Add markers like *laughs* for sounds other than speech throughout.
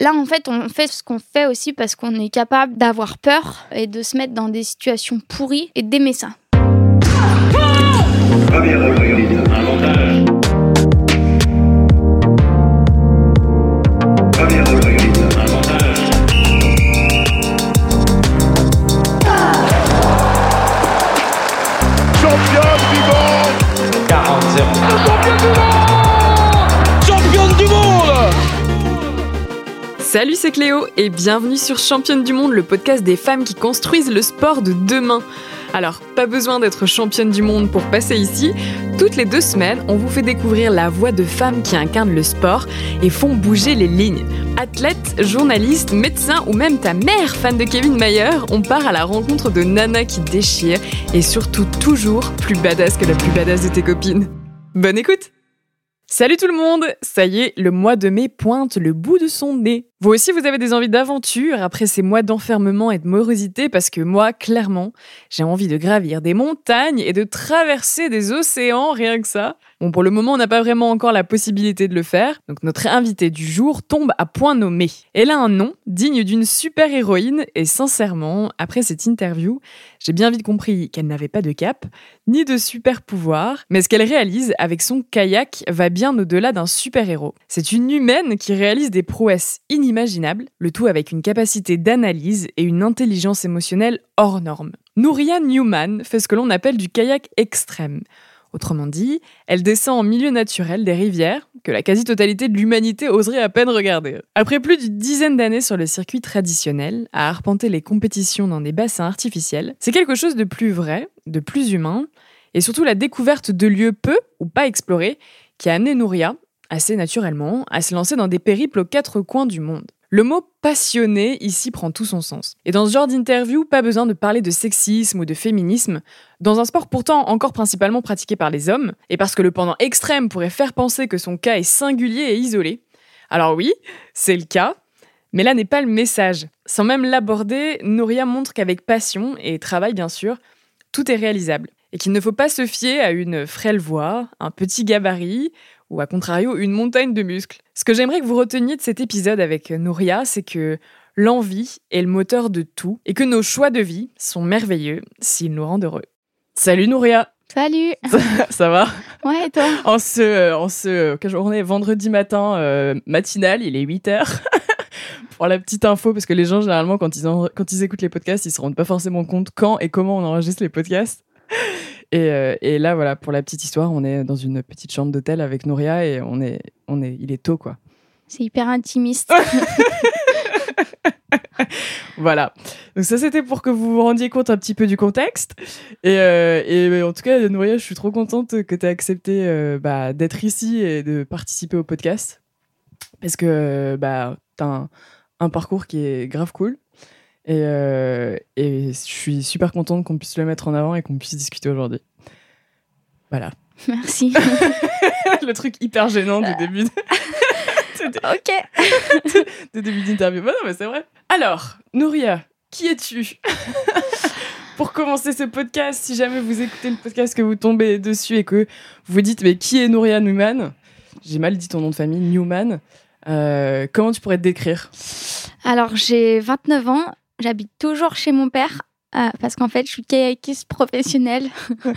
Là, en fait, on fait ce qu'on fait aussi parce qu'on est capable d'avoir peur et de se mettre dans des situations pourries et d'aimer ça. Salut, c'est Cléo et bienvenue sur Championne du Monde, le podcast des femmes qui construisent le sport de demain. Alors, pas besoin d'être championne du monde pour passer ici. Toutes les deux semaines, on vous fait découvrir la voix de femmes qui incarnent le sport et font bouger les lignes. Athlètes, journalistes, médecins ou même ta mère fan de Kevin Mayer, on part à la rencontre de Nana qui déchire et surtout toujours plus badass que la plus badass de tes copines. Bonne écoute Salut tout le monde Ça y est, le mois de mai pointe le bout de son nez. Vous aussi, vous avez des envies d'aventure après ces mois d'enfermement et de morosité parce que moi, clairement, j'ai envie de gravir des montagnes et de traverser des océans, rien que ça. Bon, pour le moment, on n'a pas vraiment encore la possibilité de le faire, donc notre invitée du jour tombe à point nommé. Elle a un nom digne d'une super-héroïne, et sincèrement, après cette interview, j'ai bien vite compris qu'elle n'avait pas de cap, ni de super-pouvoir, mais ce qu'elle réalise avec son kayak va bien au-delà d'un super-héros. C'est une humaine qui réalise des prouesses le tout avec une capacité d'analyse et une intelligence émotionnelle hors norme. Nouria Newman fait ce que l'on appelle du kayak extrême. Autrement dit, elle descend en milieu naturel des rivières que la quasi-totalité de l'humanité oserait à peine regarder. Après plus d'une dizaine d'années sur le circuit traditionnel, à arpenter les compétitions dans des bassins artificiels, c'est quelque chose de plus vrai, de plus humain, et surtout la découverte de lieux peu ou pas explorés qui a amené Nouria, assez naturellement, à se lancer dans des périples aux quatre coins du monde. Le mot passionné ici prend tout son sens. Et dans ce genre d'interview, pas besoin de parler de sexisme ou de féminisme, dans un sport pourtant encore principalement pratiqué par les hommes, et parce que le pendant extrême pourrait faire penser que son cas est singulier et isolé. Alors oui, c'est le cas, mais là n'est pas le message. Sans même l'aborder, Nouria montre qu'avec passion et travail bien sûr, tout est réalisable. Et qu'il ne faut pas se fier à une frêle voix, un petit gabarit ou à contrario une montagne de muscles. Ce que j'aimerais que vous reteniez de cet épisode avec Nouria, c'est que l'envie est le moteur de tout et que nos choix de vie sont merveilleux s'ils nous rendent heureux. Salut Nouria Salut *laughs* Ça, va? Ouais, et toi? En ce, en ce quelle journée? Vendredi matin euh, matinal, il est 8h. *laughs* Pour la petite info, parce que les gens, généralement, quand ils, quand ils écoutent les podcasts, ils se rendent pas forcément compte quand et comment on enregistre les podcasts. Euh, et, là, voilà, pour la petite histoire, on est dans une petite chambre d'hôtel avec Nouria et on est, on est, il est tôt, quoi. C'est hyper intimiste. *laughs* voilà. Donc ça, c'était pour que vous vous rendiez compte un petit peu du contexte. Et, euh, et en tout cas, Nouria, je suis trop contente que tu aies accepté euh, bah, d'être ici et de participer au podcast. Parce que bah, tu as un, un, parcours qui est grave cool. Et, euh, et je suis super contente qu'on puisse le mettre en avant et qu'on puisse discuter aujourd'hui. Voilà. Merci. *laughs* le truc hyper gênant du début. *laughs* ok. *laughs* de début d'interview. Bah non, mais c'est vrai. Alors, Nouria, qui es-tu Pour commencer ce podcast, si jamais vous écoutez le podcast, que vous tombez dessus et que vous dites, mais qui est Nouria Newman? J'ai mal dit ton nom de famille, Newman. Euh, comment tu pourrais te décrire? Alors, j'ai 29 ans J'habite toujours chez mon père euh, parce qu'en fait, je suis kayakiste professionnelle. *laughs*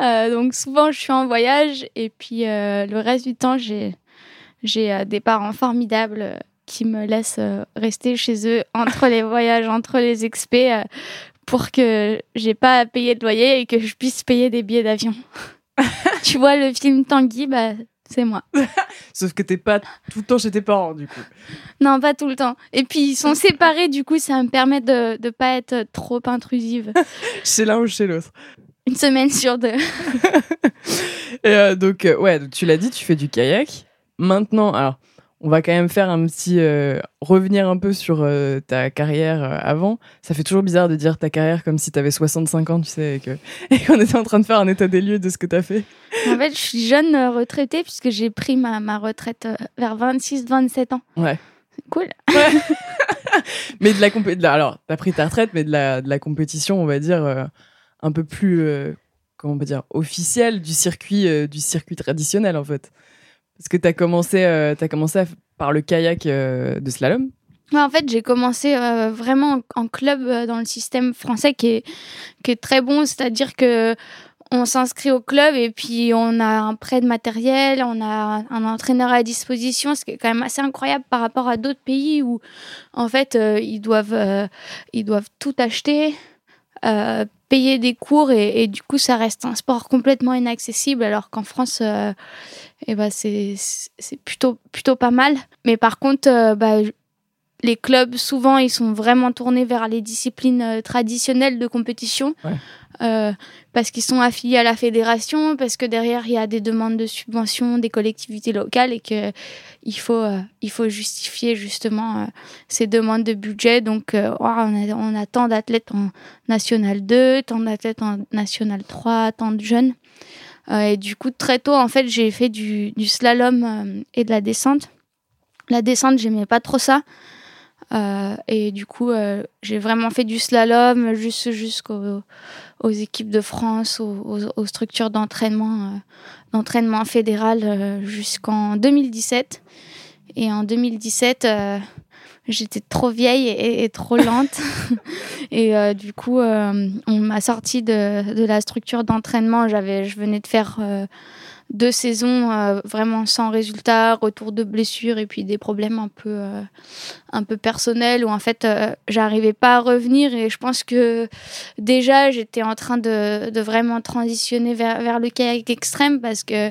Euh, donc souvent, je suis en voyage et puis euh, le reste du temps, j'ai j'ai des parents formidables qui me laissent rester chez eux entre les voyages, entre les expés, pour que j'ai pas à payer de loyer et que je puisse payer des billets d'avion. *laughs* tu vois le film Tanguy, bah, c'est moi. *laughs* Sauf que t'es pas tout le temps chez tes parents, du coup. Non, pas tout le temps. Et puis, ils sont séparés, du coup, ça me permet de ne pas être trop intrusive. *laughs* chez l'un ou chez l'autre Une semaine sur deux. *laughs* Et euh, donc, euh, ouais, tu l'as dit, tu fais du kayak. Maintenant, alors, on va quand même faire un petit euh, revenir un peu sur euh, ta carrière euh, avant. Ça fait toujours bizarre de dire ta carrière comme si tu avais 65 ans, tu sais, *laughs* et qu'on était en train de faire un état des lieux de ce que tu as fait. En fait, je suis jeune retraitée puisque j'ai pris ma, ma retraite vers 26-27 ans. Ouais. Cool. Ouais. *laughs* *laughs* mais de la compétition. Alors, tu as pris ta retraite, mais de la, de la compétition, on va dire, un peu plus, comment on peut dire, officielle du circuit, du circuit traditionnel, en fait. Parce que tu as commencé, euh, commencé par le kayak euh, de slalom? En fait, j'ai commencé vraiment en, club dans le système français qui est, qui est très bon, c'est-à-dire que on s'inscrit au club et puis on a un prêt de matériel, on a un entraîneur à disposition, ce qui est quand même assez incroyable par rapport à d'autres pays où en fait euh, ils doivent euh, ils doivent tout acheter, euh, payer des cours et, du coup ça reste un sport complètement inaccessible alors qu'en France eh ben c'est plutôt plutôt pas mal. Mais par contre bah, les clubs, souvent, ils sont vraiment tournés vers les disciplines traditionnelles de compétition. Euh, parce qu'ils sont affiliés à la fédération, parce que derrière il y a des demandes de subventions des collectivités locales et que il faut euh, faut justifier justement euh, ces demandes de budget. Donc oh, on, a, on, a, tant d'athlètes en national 2, tant d'athlètes en national 3, tant de jeunes. et du coup très tôt en fait j'ai fait du, slalom et de la descente. La descente j'aimais pas trop ça. Et du coup, j'ai vraiment fait du slalom juste jusqu'aux aux équipes de France, aux, aux, structures d'entraînement, euh, d'entraînement fédéral jusqu'en 2017. Et en 2017, j'étais trop vieille et, trop lente. *laughs* et du coup, on m'a sorti de, de, la structure d'entraînement. J'avais, je venais de faire deux saisons euh, vraiment sans résultat, retour de blessures et puis des problèmes un peu, euh, un peu personnels où en fait euh, j'arrivais pas à revenir et je pense que déjà j'étais en train de, de, vraiment transitionner vers, vers le kayak extrême parce que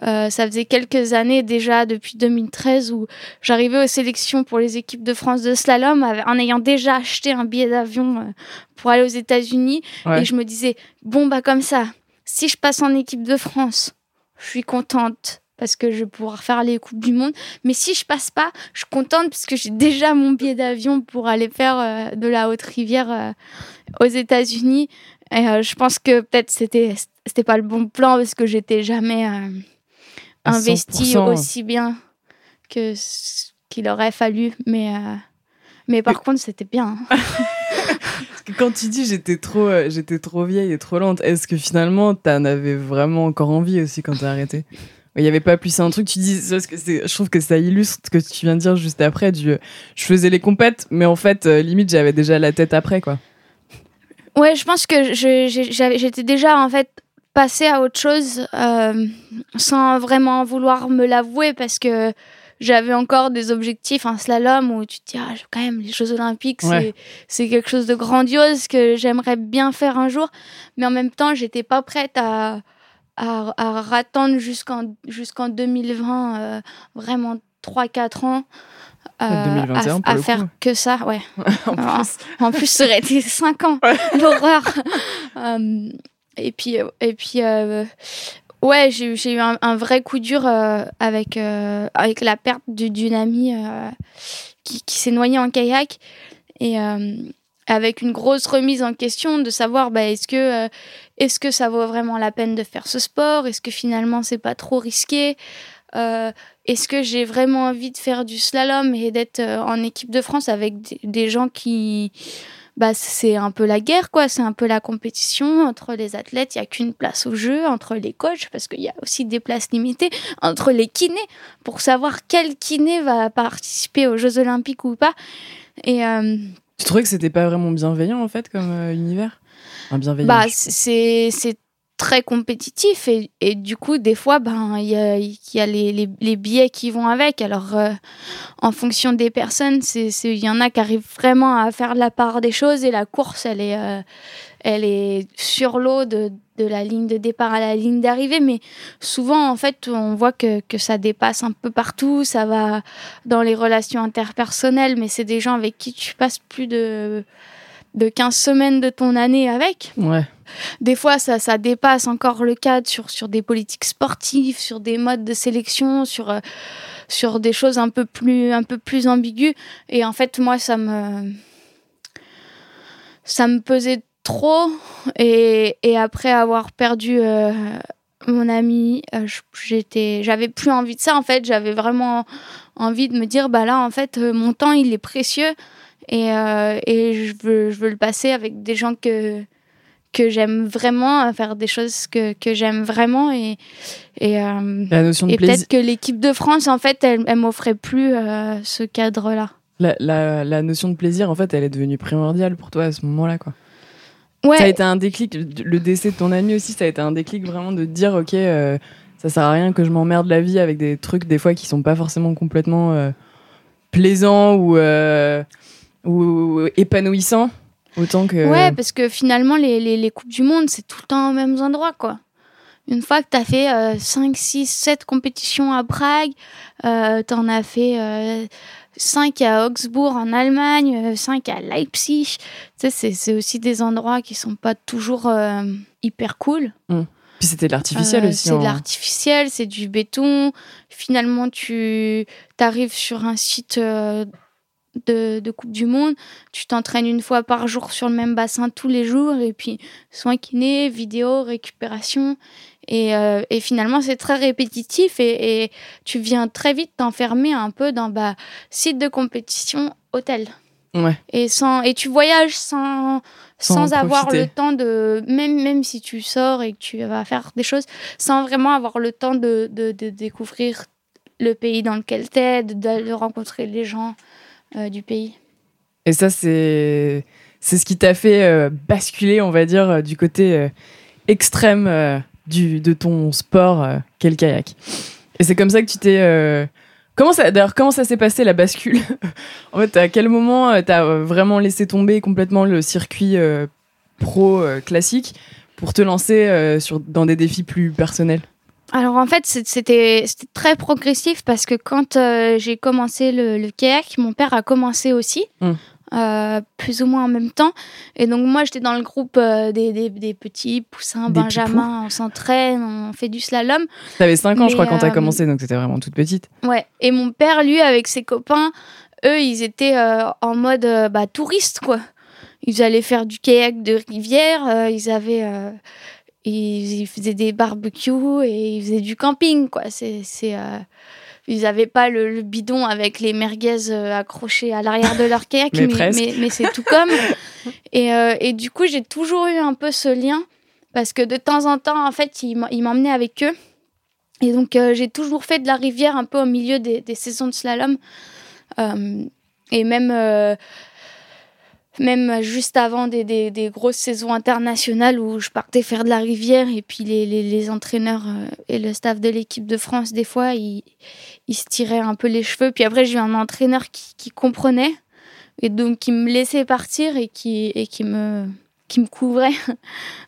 ça faisait quelques années déjà, depuis 2013, où j'arrivais aux sélections pour les équipes de France de slalom en ayant déjà acheté un billet d'avion pour aller aux États-Unis. Et je me disais, bon, bah comme ça, si je passe en équipe de France, je suis contente parce que je vais pouvoir faire les Coupes du Monde. Mais si je passe pas, je suis contente parce que j'ai déjà mon billet d'avion pour aller faire euh, de la haute rivière euh, aux États-Unis. Et euh, je pense que peut-être c'était c'était pas le bon plan parce que j'étais jamais investi aussi bien que qu'il aurait fallu. Mais mais par contre, c'était bien. *laughs* Quand tu dis j'étais trop, euh, j'étais trop vieille et trop lente, est-ce que finalement t'en avais vraiment encore envie aussi quand t'as arrêté il n'y avait pas plus un truc tu dis parce que je trouve que ça illustre ce que tu viens de dire juste après du je faisais les compètes mais en fait euh, limite j'avais déjà la tête après quoi. Ouais je pense que j'étais déjà en fait passée à autre chose euh, sans vraiment vouloir me l'avouer parce que j'avais encore des objectifs en slalom où tu te dis, ah, quand même, les Jeux Olympiques, c'est quelque chose de grandiose que j'aimerais bien faire un jour. Mais en même temps, j'étais pas prête à, à, à attendre jusqu'en jusqu'en 2020, euh, vraiment 3-4 ans. Euh, à, faire que ça, ouais. *laughs* en, plus. en, plus. ça aurait été 5 ans, l'horreur. *laughs* Euh, et puis, et puis Ouais, j'ai eu un, vrai coup dur euh, avec, euh, avec la perte d'une amie euh, qui, s'est noyée en kayak. Et avec une grosse remise en question de savoir bah, est-ce que, est que ça vaut vraiment la peine de faire ce sport? Est-ce que finalement c'est pas trop risqué? Est-ce que j'ai vraiment envie de faire du slalom et d'être en équipe de France avec des gens qui bah, c'est un peu la guerre, quoi. C'est un peu la compétition entre les athlètes. Il n'y a qu'une place au jeu, entre les coachs, parce qu'il y a aussi des places limitées, entre les kinés, pour savoir quel kiné va participer aux Jeux Olympiques ou pas. Et. Euh, tu trouvais que c'était pas vraiment bienveillant, en fait, comme euh, univers? Un bienveillant Bah, c'est très compétitif et, du coup des fois ben il y a, les, les, billets qui vont avec alors euh, en fonction des personnes c'est il y en a qui arrivent vraiment à faire la part des choses et la course elle est euh, elle est sur l'eau de, de la ligne de départ à la ligne d'arrivée mais souvent en fait on voit que, que ça dépasse un peu partout ça va dans les relations interpersonnelles mais c'est des gens avec qui tu passes plus de de 15 semaines de ton année avec. Ouais. Des fois, ça, ça dépasse encore le cadre sur, sur des politiques sportives, sur des modes de sélection, sur, euh, sur des choses un peu, plus, plus ambiguës. Et en fait, moi, ça me, ça me pesait trop. Et, et après avoir perdu euh, mon ami, euh, j'avais plus envie de ça. En fait, j'avais vraiment envie de me dire, bah là, en fait, mon temps, il est précieux. Et, et je, veux, je veux le passer avec des gens que, que j'aime vraiment, faire des choses que, que j'aime vraiment. Et, et, euh, et peut-être que l'équipe de France, en fait, elle, elle m'offrait plus euh, ce cadre-là. La, la, la notion de plaisir, en fait, elle est devenue primordiale pour toi à ce moment-là, quoi. Ouais. Ça a été un déclic. Le décès de ton ami aussi, ça a été un déclic vraiment de dire, ok, euh, ça sert à rien que je m'emmerde la vie avec des trucs des fois qui sont pas forcément complètement euh, plaisants ou, ou épanouissants. Autant que. Ouais, parce que finalement, les, les, les Coupes du Monde, c'est tout le temps aux mêmes endroits, quoi. Une fois que tu as fait 5, 6, 7 compétitions à Prague, euh, tu en as fait 5 à Augsbourg en Allemagne, 5 à Leipzig. Tu sais, c'est aussi des endroits qui sont pas toujours euh, hyper cool. Puis c'était de l'artificiel Euh, aussi. C'est de l'artificiel, c'est du béton. Finalement, tu arrives sur un site euh, de, de Coupe du Monde, tu t'entraînes une fois par jour sur le même bassin tous les jours, et puis soins kinés, vidéo, récupération. Et, euh, et finalement, c'est très répétitif, et, et tu viens très vite t'enfermer un peu dans bah, site de compétition, hôtel. Ouais. Et, sans, et tu voyages sans, Sans avoir profiter. le temps de. Même, même si tu sors et que tu vas faire des choses, sans vraiment avoir le temps de, de, de découvrir le pays dans lequel tu es, de, de rencontrer les gens du pays. Et ça, c'est c'est ce qui t'a fait euh, basculer, on va dire, euh, du côté euh, extrême euh, du, de ton sport, euh, qu'est le kayak. Et c'est comme ça que tu t'es. euh, Comment ça, d'ailleurs, comment ça s'est passé la bascule *laughs* En fait, à quel moment euh, t'as euh, vraiment laissé tomber complètement le circuit euh, pro euh, classique pour te lancer euh, sur, dans des défis plus personnels? Alors en fait, c'était c'était très progressif parce que quand euh, j'ai commencé le, le kayak, mon père a commencé aussi, Mm. euh, plus ou moins en même temps. Et donc moi, j'étais dans le groupe euh, des, des, des petits poussins, Des benjamins, on s'entraîne, on fait du slalom. T'avais 5 ans, je crois, quand t'as commencé, donc t'étais vraiment toute petite. Ouais. Et mon père, lui, avec ses copains, eux, ils étaient en mode bah, touriste, quoi. Ils allaient faire du kayak de rivière, ils avaient. Ils, faisaient des barbecues et ils faisaient du camping, quoi. C'est. c'est, euh, ils n'avaient pas le, le bidon avec les merguez euh, accrochés à l'arrière de leur kayak, *laughs* Mais mais, mais, mais c'est tout comme. et, euh, et du coup, j'ai toujours eu un peu ce lien parce que de temps en temps, en fait, ils m'em- ils m'emmenaient avec eux. Et donc, euh, j'ai toujours fait de la rivière un peu au milieu des, des saisons de slalom. Et même, même juste avant des, des- des grosses saisons internationales où je partais faire de la rivière et puis les, les- les entraîneurs euh, et le staff de l'équipe de France, des fois, ils, ils se tiraient un peu les cheveux. Puis après, j'ai eu un entraîneur qui, qui comprenait et donc qui me laissait partir et qui, et qui me qui me couvrait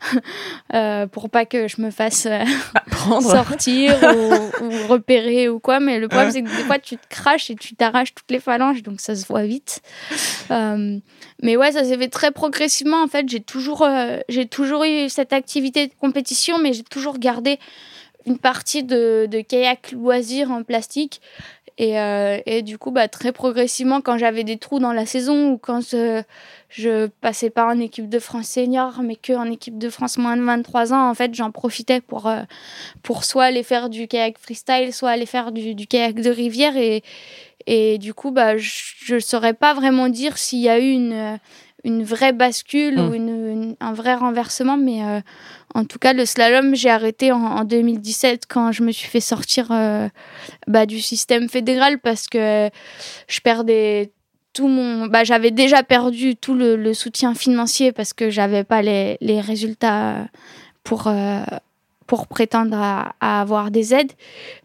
*laughs* euh, pour pas que je me fasse euh, Prendre. sortir ou, *laughs* ou repérer ou quoi. Mais le problème, c'est que des fois, tu te craches et tu t'arraches toutes les phalanges, donc ça se voit vite. Euh, mais ouais, ça s'est fait très progressivement. En fait, j'ai toujours, euh, j'ai toujours eu cette activité de compétition, mais j'ai toujours gardé une partie de, de kayak loisir en plastique. Et, euh, et du coup, bah, très progressivement, quand j'avais des trous dans la saison ou quand euh, je passais pas en équipe de France senior, mais que en équipe de France moins de 23 ans, en fait, j'en profitais pour, euh, pour soit aller faire du kayak freestyle, soit aller faire du, du kayak de rivière. Et, et du coup, bah, je ne saurais pas vraiment dire s'il y a eu une, une vraie bascule Mm. ou une, un vrai renversement, mais euh, en tout cas, le slalom, j'ai arrêté en, en 2017 quand je me suis fait sortir euh, bah, du système fédéral parce que je perdais tout mon. Bah, j'avais déjà perdu tout le, soutien financier parce que j'avais pas les, les résultats pour. euh, pour prétendre à, avoir des aides.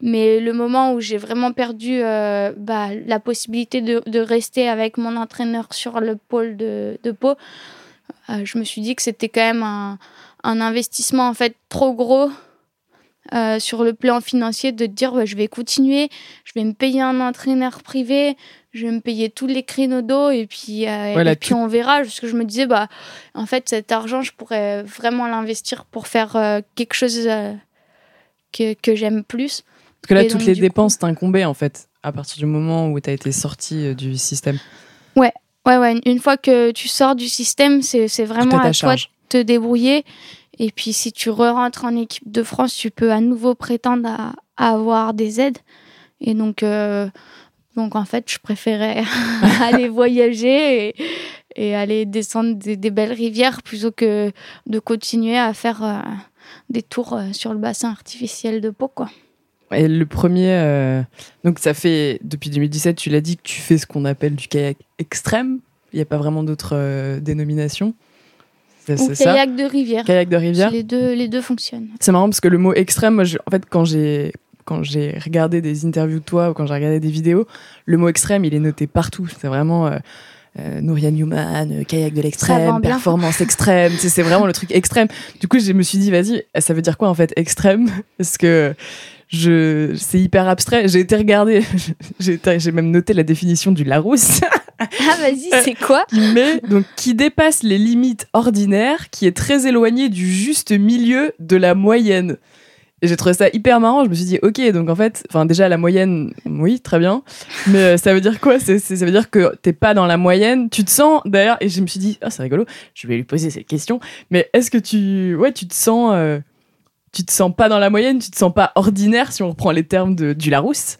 Mais le moment où j'ai vraiment perdu euh, bah, la possibilité de, de rester avec mon entraîneur sur le pôle de, de Pau, euh, je me suis dit que c'était quand même un, un investissement en fait trop gros euh, sur le plan financier de dire ouais, je vais continuer, je vais me payer un entraîneur privé, je vais me payer tous les créneaux d'eau et puis, euh, Voilà, et puis on verra. Parce que je me disais, bah, en fait, cet argent, je pourrais vraiment l'investir pour faire euh, quelque chose que, que j'aime plus. Parce que là, Et toutes donc, les dépenses t'incombaient, en fait, à partir du moment où t'as été sorti du système. Ouais, ouais, une fois que tu sors du système, c'est vraiment à toi de te débrouiller. Et puis, si tu re-rentres en équipe de France, tu peux à nouveau prétendre à, à avoir des aides. Et donc, euh, donc en fait, je préférais *laughs* aller voyager et, et aller descendre des, des belles rivières plutôt que de continuer à faire euh, des tours euh, sur le bassin artificiel de Pau, quoi. Et le premier, euh, donc ça fait depuis 2017, tu l'as dit que tu fais ce qu'on appelle du kayak extrême. Il n'y a pas vraiment d'autres euh, dénominations. C'est Ou kayak de rivière. Kayak de rivière. Les deux, les deux fonctionnent. C'est marrant parce que le mot extrême, moi, en fait, quand j'ai quand j'ai regardé des interviews de toi ou quand j'ai regardé des vidéos, le mot extrême, il est noté partout. C'est vraiment euh, euh, Nouria Newman, euh, kayak de l'extrême, performance extrême. c'est vraiment le truc extrême. Du coup, je me suis dit, vas-y, ça veut dire quoi en fait extrême? *laughs* Parce que je, c'est hyper abstrait. J'ai été regarder, *laughs* j'ai, même noté la définition du Larousse. *laughs* ah, vas-y, c'est quoi? Mais donc qui dépasse les limites ordinaires, qui est très éloigné du juste milieu de la moyenne. Et j'ai trouvé ça hyper marrant. Je me suis dit, ok, donc en fait, enfin déjà la moyenne, oui, très bien. Mais euh, ça veut dire quoi? Ça veut dire que t'es pas dans la moyenne. Tu te sens d'ailleurs, et je me suis dit, ah c'est rigolo. Je vais lui poser cette question. Mais est-ce que tu, ouais, tu te sens, euh, tu te sens pas dans la moyenne, tu te sens pas ordinaire si on reprend les termes de, du Larousse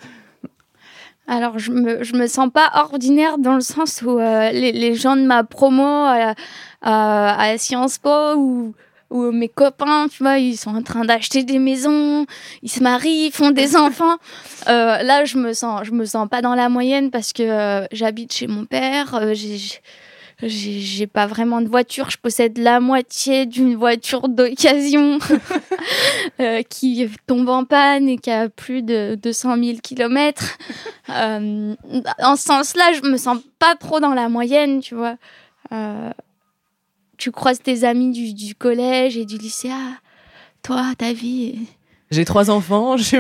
alors, je me, je me sens pas ordinaire dans le sens où euh, les, les, gens de ma promo à, à Sciences Po ou où mes copains, tu vois, ils sont en train d'acheter des maisons, ils se marient, ils font des enfants. *laughs* Euh, là, je me sens, je me sens pas dans la moyenne parce que euh, j'habite chez mon père. Euh, j'ai pas vraiment de voiture. Je possède la moitié d'une voiture d'occasion *laughs* qui tombe en panne et qui a plus de 200 000 kilomètres. *laughs* en ce sens-là, je me sens pas trop dans la moyenne, tu vois tu croises tes amis du, collège et du lycée. Ah, toi, ta vie. J'ai trois enfants. Je...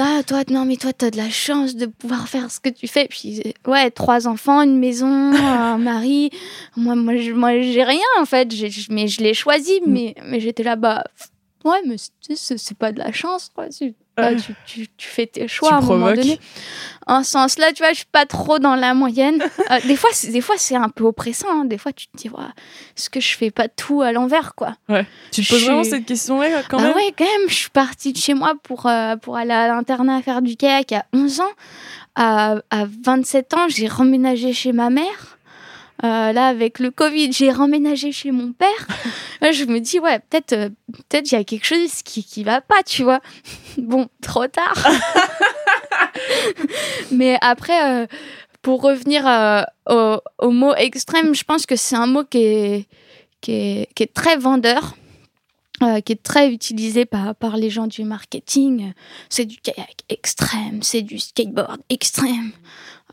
ah, toi, non, mais toi, t'as de la chance de pouvoir faire ce que tu fais. Puis, ouais, trois enfants, une maison, un *laughs* mari. Moi, moi, moi j'ai rien, en fait. Mais je l'ai choisi, mm. mais, mais j'étais là-bas. Ouais, mais c'est pas de la chance, quoi. Bah, tu, tu, fais tes choix à un moment donné. En ce sens-là, tu vois, je suis pas trop dans la moyenne. *laughs* Euh, des fois, des fois, c'est un peu oppressant. Hein. Des fois, tu te dis, ouais, est-ce que je fais pas tout à l'envers, quoi? Ouais. Tu te poses vraiment cette question-là, quand même? ah Ouais, quand même. Je suis partie de chez moi pour, euh, pour aller à l'internat faire du kayak à 11 ans. À, à 27 ans, j'ai remménagé chez ma mère. Euh, là, avec le Covid, j'ai remménagé chez mon père. *laughs* je me dis, ouais, peut-être euh, peut-être il y a quelque chose qui, qui va pas, tu vois. *laughs* bon, trop tard. *laughs* Mais après, euh, pour revenir au, au, mot extrême, je pense que c'est un mot qui est, qui est, qui est très vendeur. qui est très utilisé par, par les gens du marketing. C'est du kayak extrême, c'est du skateboard extrême.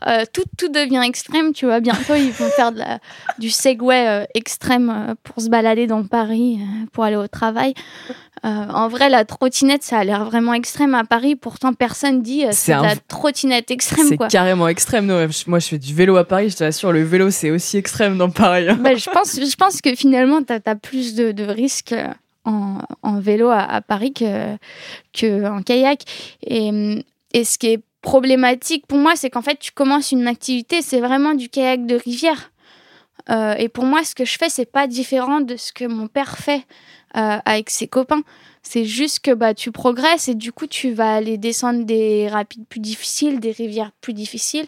Euh, tout, tout devient extrême, tu vois. Bientôt, ils vont faire de la, du Segway euh, extrême euh, pour se balader dans Paris, pour aller au travail. en vrai, la trottinette, ça a l'air vraiment extrême à Paris. Pourtant, personne dit c'est la trottinette extrême. C'est carrément extrême. moi, je fais du vélo à Paris. Je t'assure, le vélo, c'est aussi extrême dans Paris. Bah, je, pense, je pense que finalement, tu as, plus de, de risques. En, en, vélo à, à Paris que, que en kayak. Et, et ce qui est problématique pour moi, c'est qu'en fait, tu commences une activité, c'est vraiment du kayak de rivière. Euh, et pour moi, ce que je fais, c'est pas différent de ce que mon père fait euh, avec ses copains. C'est juste que bah, tu progresses et du coup, tu vas aller descendre des rapides plus difficiles, des rivières plus difficiles.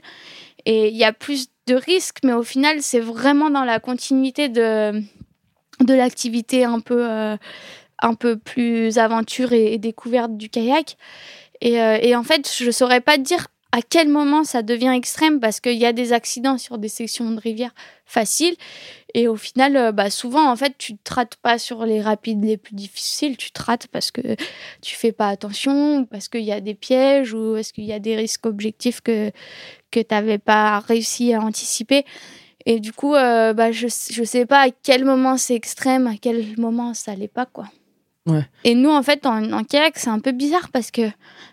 Et il y a plus de risques, mais au final, c'est vraiment dans la continuité de, de l'activité un peu, euh, un peu plus aventure et découverte du kayak. Euh, et, en fait, je saurais pas dire à quel moment ça devient extrême parce qu'il y a des accidents sur des sections de rivière faciles. Et au final, euh, bah souvent, en fait, tu ne te rates pas sur les rapides les plus difficiles, tu te rates parce que tu fais pas attention, parce qu'il y a des pièges, ou parce qu'il y a des risques objectifs que, que tu n'avais pas réussi à anticiper. Et du coup, euh, bah, je ne sais pas à quel moment c'est extrême, à quel moment ça l'est pas, quoi. Et nous, en fait, en, en kayak, c'est un peu bizarre parce que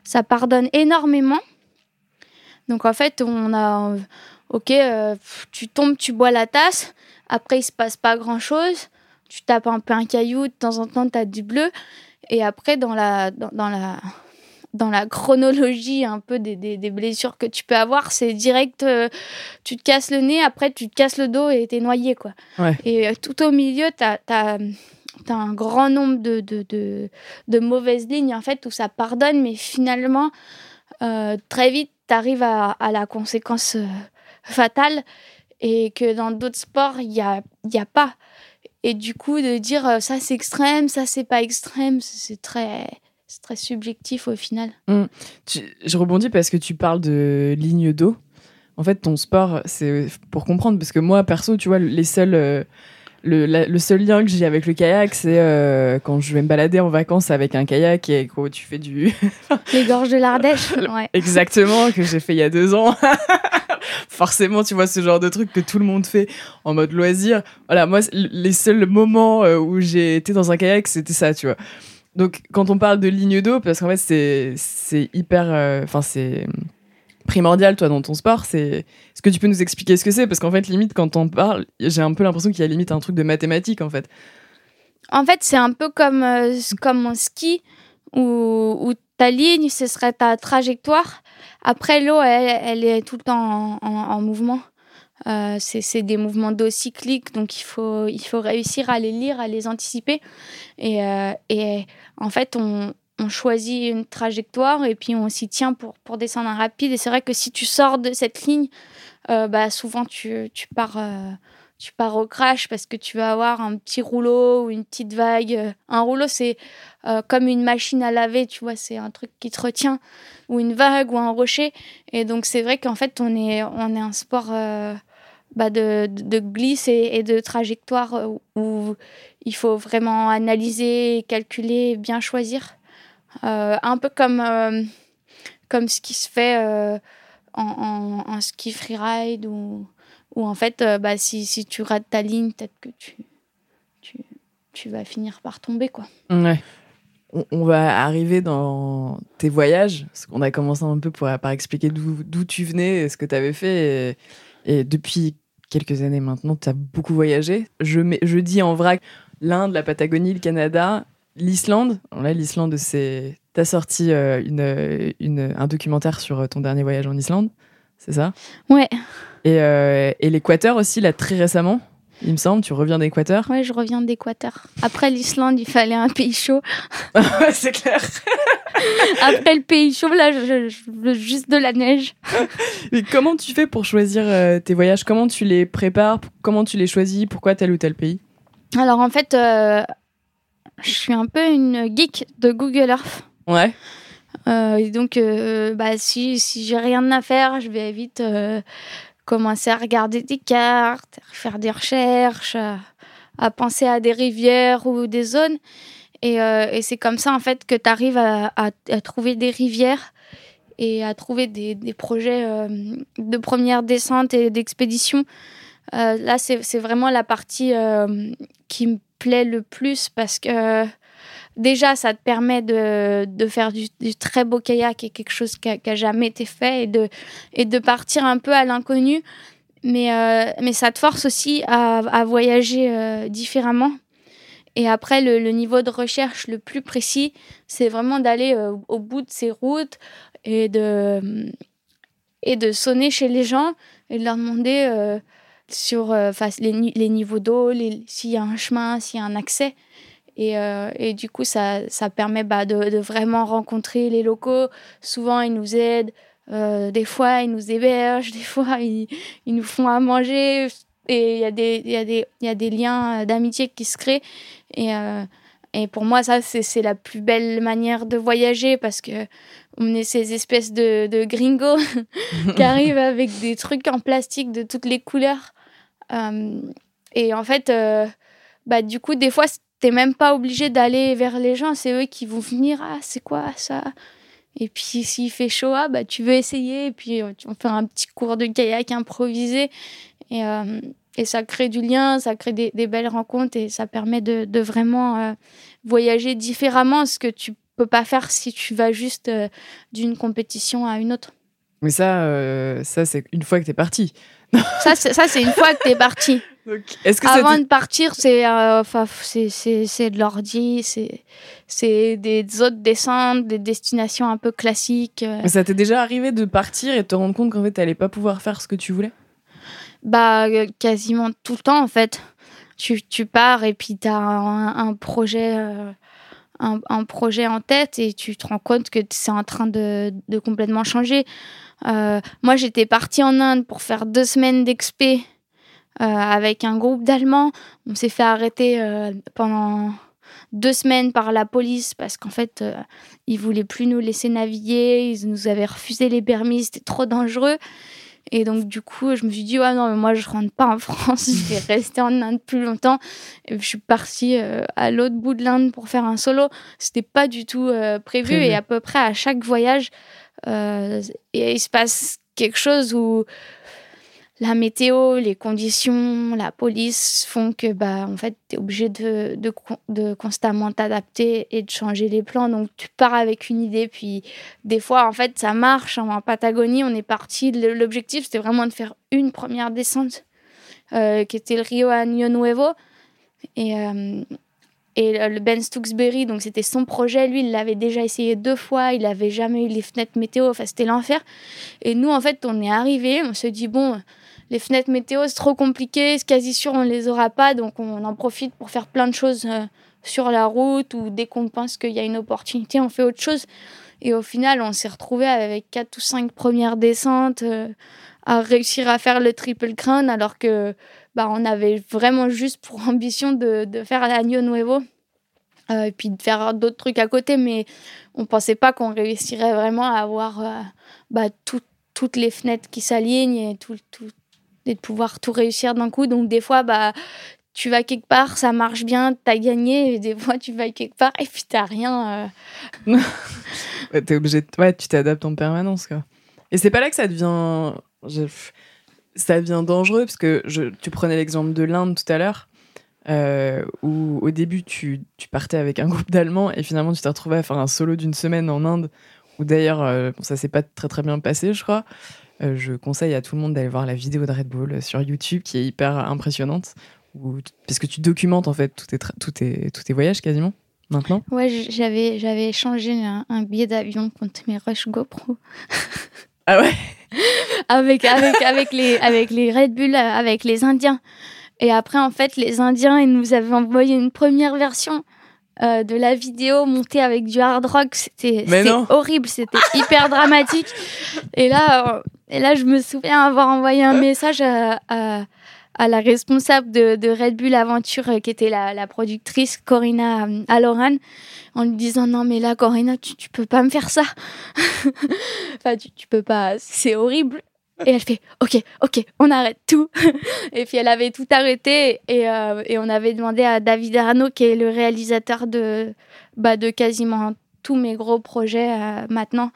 ça pardonne énormément. Donc, en fait, on a. Ok, euh, tu tombes, tu bois la tasse. Après, il se passe pas grand chose. Tu tapes un peu un caillou, de temps en temps, tu as du bleu. Et après, dans la, dans, la, dans la chronologie un peu des, des, blessures que tu peux avoir, c'est direct, euh, tu te casses le nez, après tu te casses le dos et t'es noyé. Quoi. Et euh, tout au milieu, tu as, as un grand nombre de, de, de, de, mauvaises lignes en fait où ça pardonne, mais finalement, euh, très vite, tu arrives à, la conséquence euh, fatale et que dans d'autres sports, il n'y a, y a pas. Et du coup, de dire euh, ça c'est extrême, ça c'est pas extrême, c'est très, très subjectif au final. Tu- je rebondis parce que tu parles de ligne d'eau. En fait, ton sport, c'est pour comprendre, parce que moi, perso, tu vois, les seuls, le, la- le seul lien que j'ai avec le kayak, c'est euh, quand je vais me balader en vacances avec un kayak et que tu fais du. *laughs* Les gorges de l'Ardèche, ouais. Exactement, que j'ai fait il y a deux ans. *laughs* Forcément, tu vois, ce genre de truc que tout le monde fait en mode loisir. Voilà, moi, les seuls moments euh, où j'ai été dans un kayak, c'était ça, tu vois. Donc, quand on parle de ligne d'eau, parce qu'en fait, c'est, c'est hyper. euh, Enfin, c'est primordial, toi, dans ton sport. C'est... Est-ce que tu peux nous expliquer ce que c'est Parce qu'en fait, limite, quand on parle, j'ai un peu l'impression qu'il y a limite un truc de mathématiques, en fait. En fait, c'est un peu comme, euh, comme en ski, où, ta ligne, ce serait ta trajectoire. Après, l'eau, elle, est tout le temps en, en- en mouvement. Euh, c'est c'est des mouvements d'eau cycliques, donc il faut, il faut réussir à les lire, à les anticiper. Et, euh, et en fait, on, on choisit une trajectoire et puis on s'y tient pour, pour descendre un rapide. Et c'est vrai que si tu sors de cette ligne, euh, bah, souvent tu, tu pars... euh, tu pars au crash parce que tu vas avoir un petit rouleau ou une petite vague. Un rouleau, c'est euh, comme une machine à laver, tu vois, c'est un truc qui te retient, ou une vague ou un rocher. Et donc, c'est vrai qu'en fait, on est, on est un sport bah, de, de, glisse et, de trajectoire où il faut vraiment analyser, calculer, bien choisir. Euh, un peu comme, euh, comme ce qui se fait euh, en, en, en ski freeride ou ou en fait, euh, bah, si, si tu rates ta ligne, peut-être que tu, tu, tu vas finir par tomber. quoi. Ouais. On, on va arriver dans tes voyages, parce qu'on a commencé un peu pour, par expliquer d'où d'où tu venais, et ce que tu avais fait. Et, et depuis quelques années maintenant, tu as beaucoup voyagé. Je, mets, je dis en vrac l'Inde, la Patagonie, le Canada, l'Islande. Là, l'Islande, c'est. Tu as sorti euh, une, une, un documentaire sur ton dernier voyage en Islande, c'est ça? Ouais, Et, euh, et l'Équateur aussi, là, très récemment, il me semble. Tu reviens d'Équateur? ouais, je reviens d'Équateur. Après l'Islande, il fallait un pays chaud. *laughs* c'est clair. *laughs* Après le pays chaud, là, je, je veux juste de la neige. *laughs* Mais comment tu fais pour choisir euh, tes voyages? Comment tu les prépares? Comment tu les choisis? Pourquoi tel ou tel pays? Alors en fait, euh, je suis un peu une geek de Google Earth. Ouais. Euh, et donc, euh, bah, si, si j'ai rien à faire, je vais vite euh, commencer à regarder des cartes, à faire des recherches, à, à penser à des rivières ou des zones. Et, et c'est comme ça, en fait, que tu arrives à, à- à trouver des rivières et à trouver des, des projets de première descente et d'expédition. Là, c'est c'est vraiment la partie qui me plaît le plus parce que déjà, ça te permet de, de faire du, très beau kayak et quelque chose qui n'a jamais été fait et de, et de partir un peu à l'inconnu. Mais, euh, mais ça te force aussi à, à voyager euh, différemment. Et après, le, niveau de recherche le plus précis, c'est vraiment d'aller euh, au bout de ces routes et de, et de sonner chez les gens et de leur demander sur euh, les, les niveaux d'eau, s'il y a un chemin, s'il y a un accès. Et, euh, et du coup, ça, ça permet bah, de, de vraiment rencontrer les locaux. Souvent, ils nous aident. euh, des fois, ils nous hébergent. *laughs* Des fois, ils, ils nous font à manger. Et il y, a des- y, a des- il y a des liens euh, d'amitié qui se créent. Et, et pour moi, ça, c'est c'est la plus belle manière de voyager parce que on est ces espèces de, de gringos *laughs* qui *laughs* arrivent avec des trucs en plastique de toutes les couleurs. Euh, et en fait, euh, bah, du coup, des fois, t'es même pas obligé d'aller vers les gens, c'est eux qui vont venir. Ah, c'est quoi ça? Et puis, s'il fait chaud, ah, bah, tu veux essayer. Et puis, euh, on fait un petit cours de kayak improvisé. Et, et ça crée du lien, ça crée des, belles rencontres et ça permet de, vraiment voyager différemment, ce que tu peux pas faire si tu vas juste d'une compétition à une autre. Mais ça, ça c'est une fois que t'es parti. Ça, c'est ça, c'est une fois que t'es parti. *laughs* Donc, Est-ce que ça Avant de partir, c'est euh, c'est de l'ordi, c'est des autres descentes, des destinations un peu classiques. euh. ça t'est déjà arrivé de partir et de te rendre compte qu'en fait t'allais pas pouvoir faire ce que tu voulais? Bah, euh, quasiment tout le temps, en fait. Tu, tu pars et puis tu as un, un projet, euh, un, un projet en tête et tu te rends compte que c'est en train de, de complètement changer. Euh, moi, j'étais partie en Inde pour faire deux semaines d'expé euh, avec un groupe d'Allemands. On s'est fait arrêter euh, pendant deux semaines par la police parce qu'en fait, euh, ils voulaient plus nous laisser naviguer, ils nous avaient refusé les permis, c'était trop dangereux. Et donc, du coup, je me suis dit, ouais, non, mais moi, je rentre pas en *laughs* France, je vais rester en Inde plus longtemps. Et je suis partie euh, à l'autre bout de l'Inde pour faire un solo. C'était pas du tout euh, prévu. Prévu. Et à peu près à chaque voyage, euh, il se passe quelque chose où la météo, les conditions, la police font que bah en fait tu es obligé de, de, de constamment t'adapter et de changer les plans. Donc tu pars avec une idée puis des fois en fait ça marche en Patagonie on est parti. L'objectif c'était vraiment de faire une première descente euh, qui était le Rio Año Nuevo. Et euh, et le Ben Stooksbury, donc c'était son projet, lui, il l'avait déjà essayé deux fois, il n'avait jamais eu les fenêtres météo, enfin c'était l'enfer. Et nous, en fait, on est arrivé, on se dit, bon, les fenêtres météo, c'est trop compliqué, c'est quasi sûr, on les aura pas, donc on en profite pour faire plein de choses euh, sur la route, ou dès qu'on pense qu'il y a une opportunité, on fait autre chose. Et au final, on s'est retrouvé avec quatre ou cinq premières descentes, euh, à réussir à faire le triple crown, alors que bah, on avait vraiment juste pour *laughs* ambition de, de faire l'Agno Nuevo. euh, et puis de faire d'autres trucs à côté, mais on pensait pas qu'on réussirait vraiment à avoir bah, tout- toutes les fenêtres qui s'alignent et, tout, tout- et de pouvoir tout réussir d'un coup. Donc des fois, bah, tu vas quelque part, ça marche bien, t'as gagné, des *laughs* fois tu vas quelque part et puis t'as rien. euh. *laughs* T'es obligé ouais, tu t'adaptes en permanence, quoi. Et c'est pas là que ça devient. Ça devient dangereux, parce que je... tu prenais l'exemple de l'Inde tout à l'heure, euh, où au début tu, tu partais avec un groupe d'Allemands et finalement tu t'es retrouvé à faire un solo d'une semaine en Inde, où d'ailleurs euh, bon, ça s'est pas très très bien passé, je crois. Euh, je conseille à tout le monde d'aller voir la vidéo de Red Bull sur YouTube qui est hyper impressionnante, où... parce que tu documentes en fait tous tes, tra- tous tes, tous tes voyages quasiment maintenant. Ouais, j'avais, j'avais échangé un, un billet d'avion contre mes Rush GoPro. *laughs* Ah ouais? Avec, avec, avec, les, avec les Red Bull, euh, avec les Indiens. Et après, en fait, les Indiens, ils nous avaient envoyé une première version euh, de la vidéo montée avec du hard rock. C'était horrible, c'était *laughs* hyper dramatique. Et là, euh, et là, je me souviens avoir envoyé un message à, à, à la responsable de, de Red Bull Aventure, euh, qui était la, la productrice, Corinna Aloran, en lui disant Non, mais là, Corinna, tu, tu peux pas me faire ça. *laughs* enfin, tu, tu peux pas, c'est horrible. Et elle fait Ok, ok, on arrête tout. *laughs* et puis elle avait tout arrêté et, euh, et on avait demandé à David Arnaud, qui est le réalisateur de, bah, de quasiment tous mes gros projets euh, maintenant,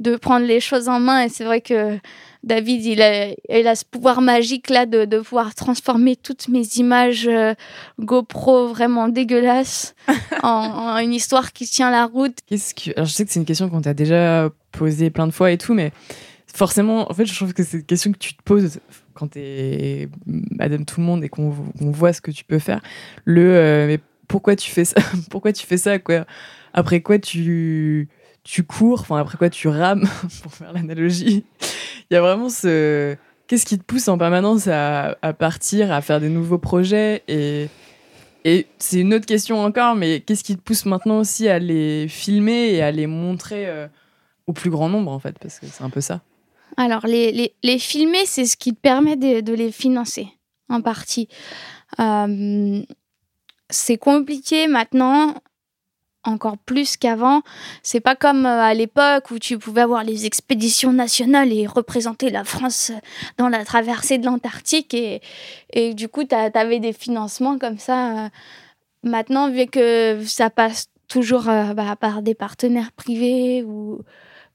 de prendre les choses en main. Et c'est vrai que David, il a, il a ce pouvoir magique là de, de pouvoir transformer toutes mes images euh, GoPro vraiment dégueulasses *laughs* en, en une histoire qui tient la route. Qu'est-ce que... Alors, je sais que c'est une question qu'on t'a déjà posée plein de fois et tout, mais forcément, en fait, je trouve que c'est une question que tu te poses quand t'es Madame Tout le Monde et qu'on voit ce que tu peux faire. Le, euh, mais pourquoi tu fais ça? *laughs* Pourquoi tu fais ça Après quoi tu tu cours? Enfin, après quoi tu rames? *laughs* Pour faire l'analogie, il y a vraiment ce. Qu'est-ce qui te pousse en permanence à, à partir, à faire des nouveaux projets? Et et c'est une autre question encore, mais qu'est-ce qui te pousse maintenant aussi à les filmer et à les montrer euh, au plus grand nombre, en fait? Parce que c'est un peu ça. Alors, les, les, les filmer, c'est ce qui te permet de, les financer, en partie. Euh, c'est compliqué maintenant, encore plus qu'avant. C'est pas comme euh, à l'époque où tu pouvais avoir les expéditions nationales et représenter la France dans la traversée de l'Antarctique. Et, et du coup, tu avais des financements comme ça. Maintenant, vu que ça passe toujours euh, bah, par des partenaires privés ou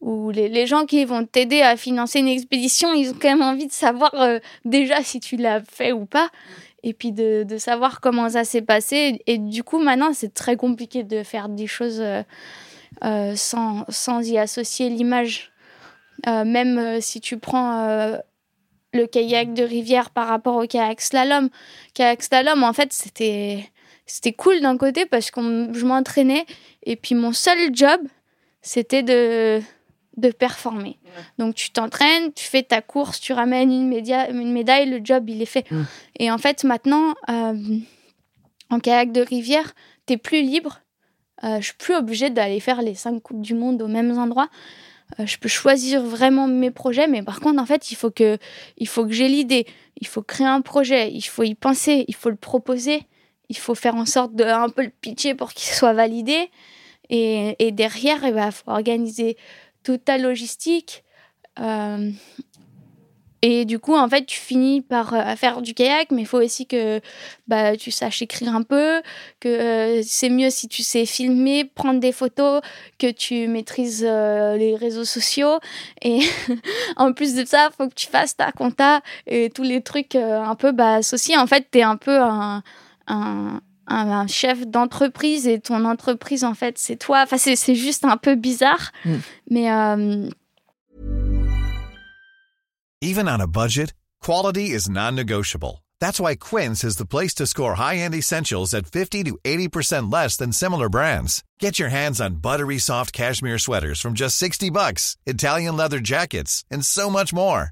ou les, les gens qui vont t'aider à financer une expédition, ils ont quand même envie de savoir euh, déjà si tu l'as fait ou pas, et puis de, de savoir comment ça s'est passé. Et du coup, maintenant, c'est très compliqué de faire des choses euh, euh, sans, sans y associer l'image. Même si tu prends le kayak de rivière par rapport au kayak slalom. Kayak slalom, en fait, c'était c'était cool d'un côté parce que je m'entraînais, et puis mon seul job, c'était de de performer. Donc tu t'entraînes, tu fais ta course, tu ramènes une, média- une médaille, le job il est fait. Mm. Et en fait maintenant, euh, en kayak de rivière, t'es plus libre. Euh, je suis plus obligée d'aller faire les cinq coupes du monde aux mêmes endroits. Euh, je peux choisir vraiment mes projets, mais par contre en fait il faut que il faut que j'ai l'idée, il faut créer un projet, il faut y penser, il faut le proposer, il faut faire en sorte de un peu le pitcher pour qu'il *laughs* soit validé. Et, et derrière, il va faut organiser ta logistique. Euh, et du coup, en fait, tu finis par euh, faire du kayak, mais il faut aussi que bah, tu saches écrire un peu, que euh, c'est mieux si tu sais filmer, prendre des photos, que tu maîtrises les réseaux sociaux. Et *laughs* en plus de ça, il faut que tu fasses ta compta et tous les trucs un peu bah, associés. En fait, tu es un peu un, un, un chef d'entreprise et ton entreprise, en fait, c'est toi. Enfin, c'est juste un peu bizarre. Mm. Mais... euh, Even on a budget, quality is non-negotiable. That's why Quince is the place to score high-end essentials at 50 to 80% less than similar brands. Get your hands on buttery soft cashmere sweaters from just 60 bucks, Italian leather jackets, and so much more.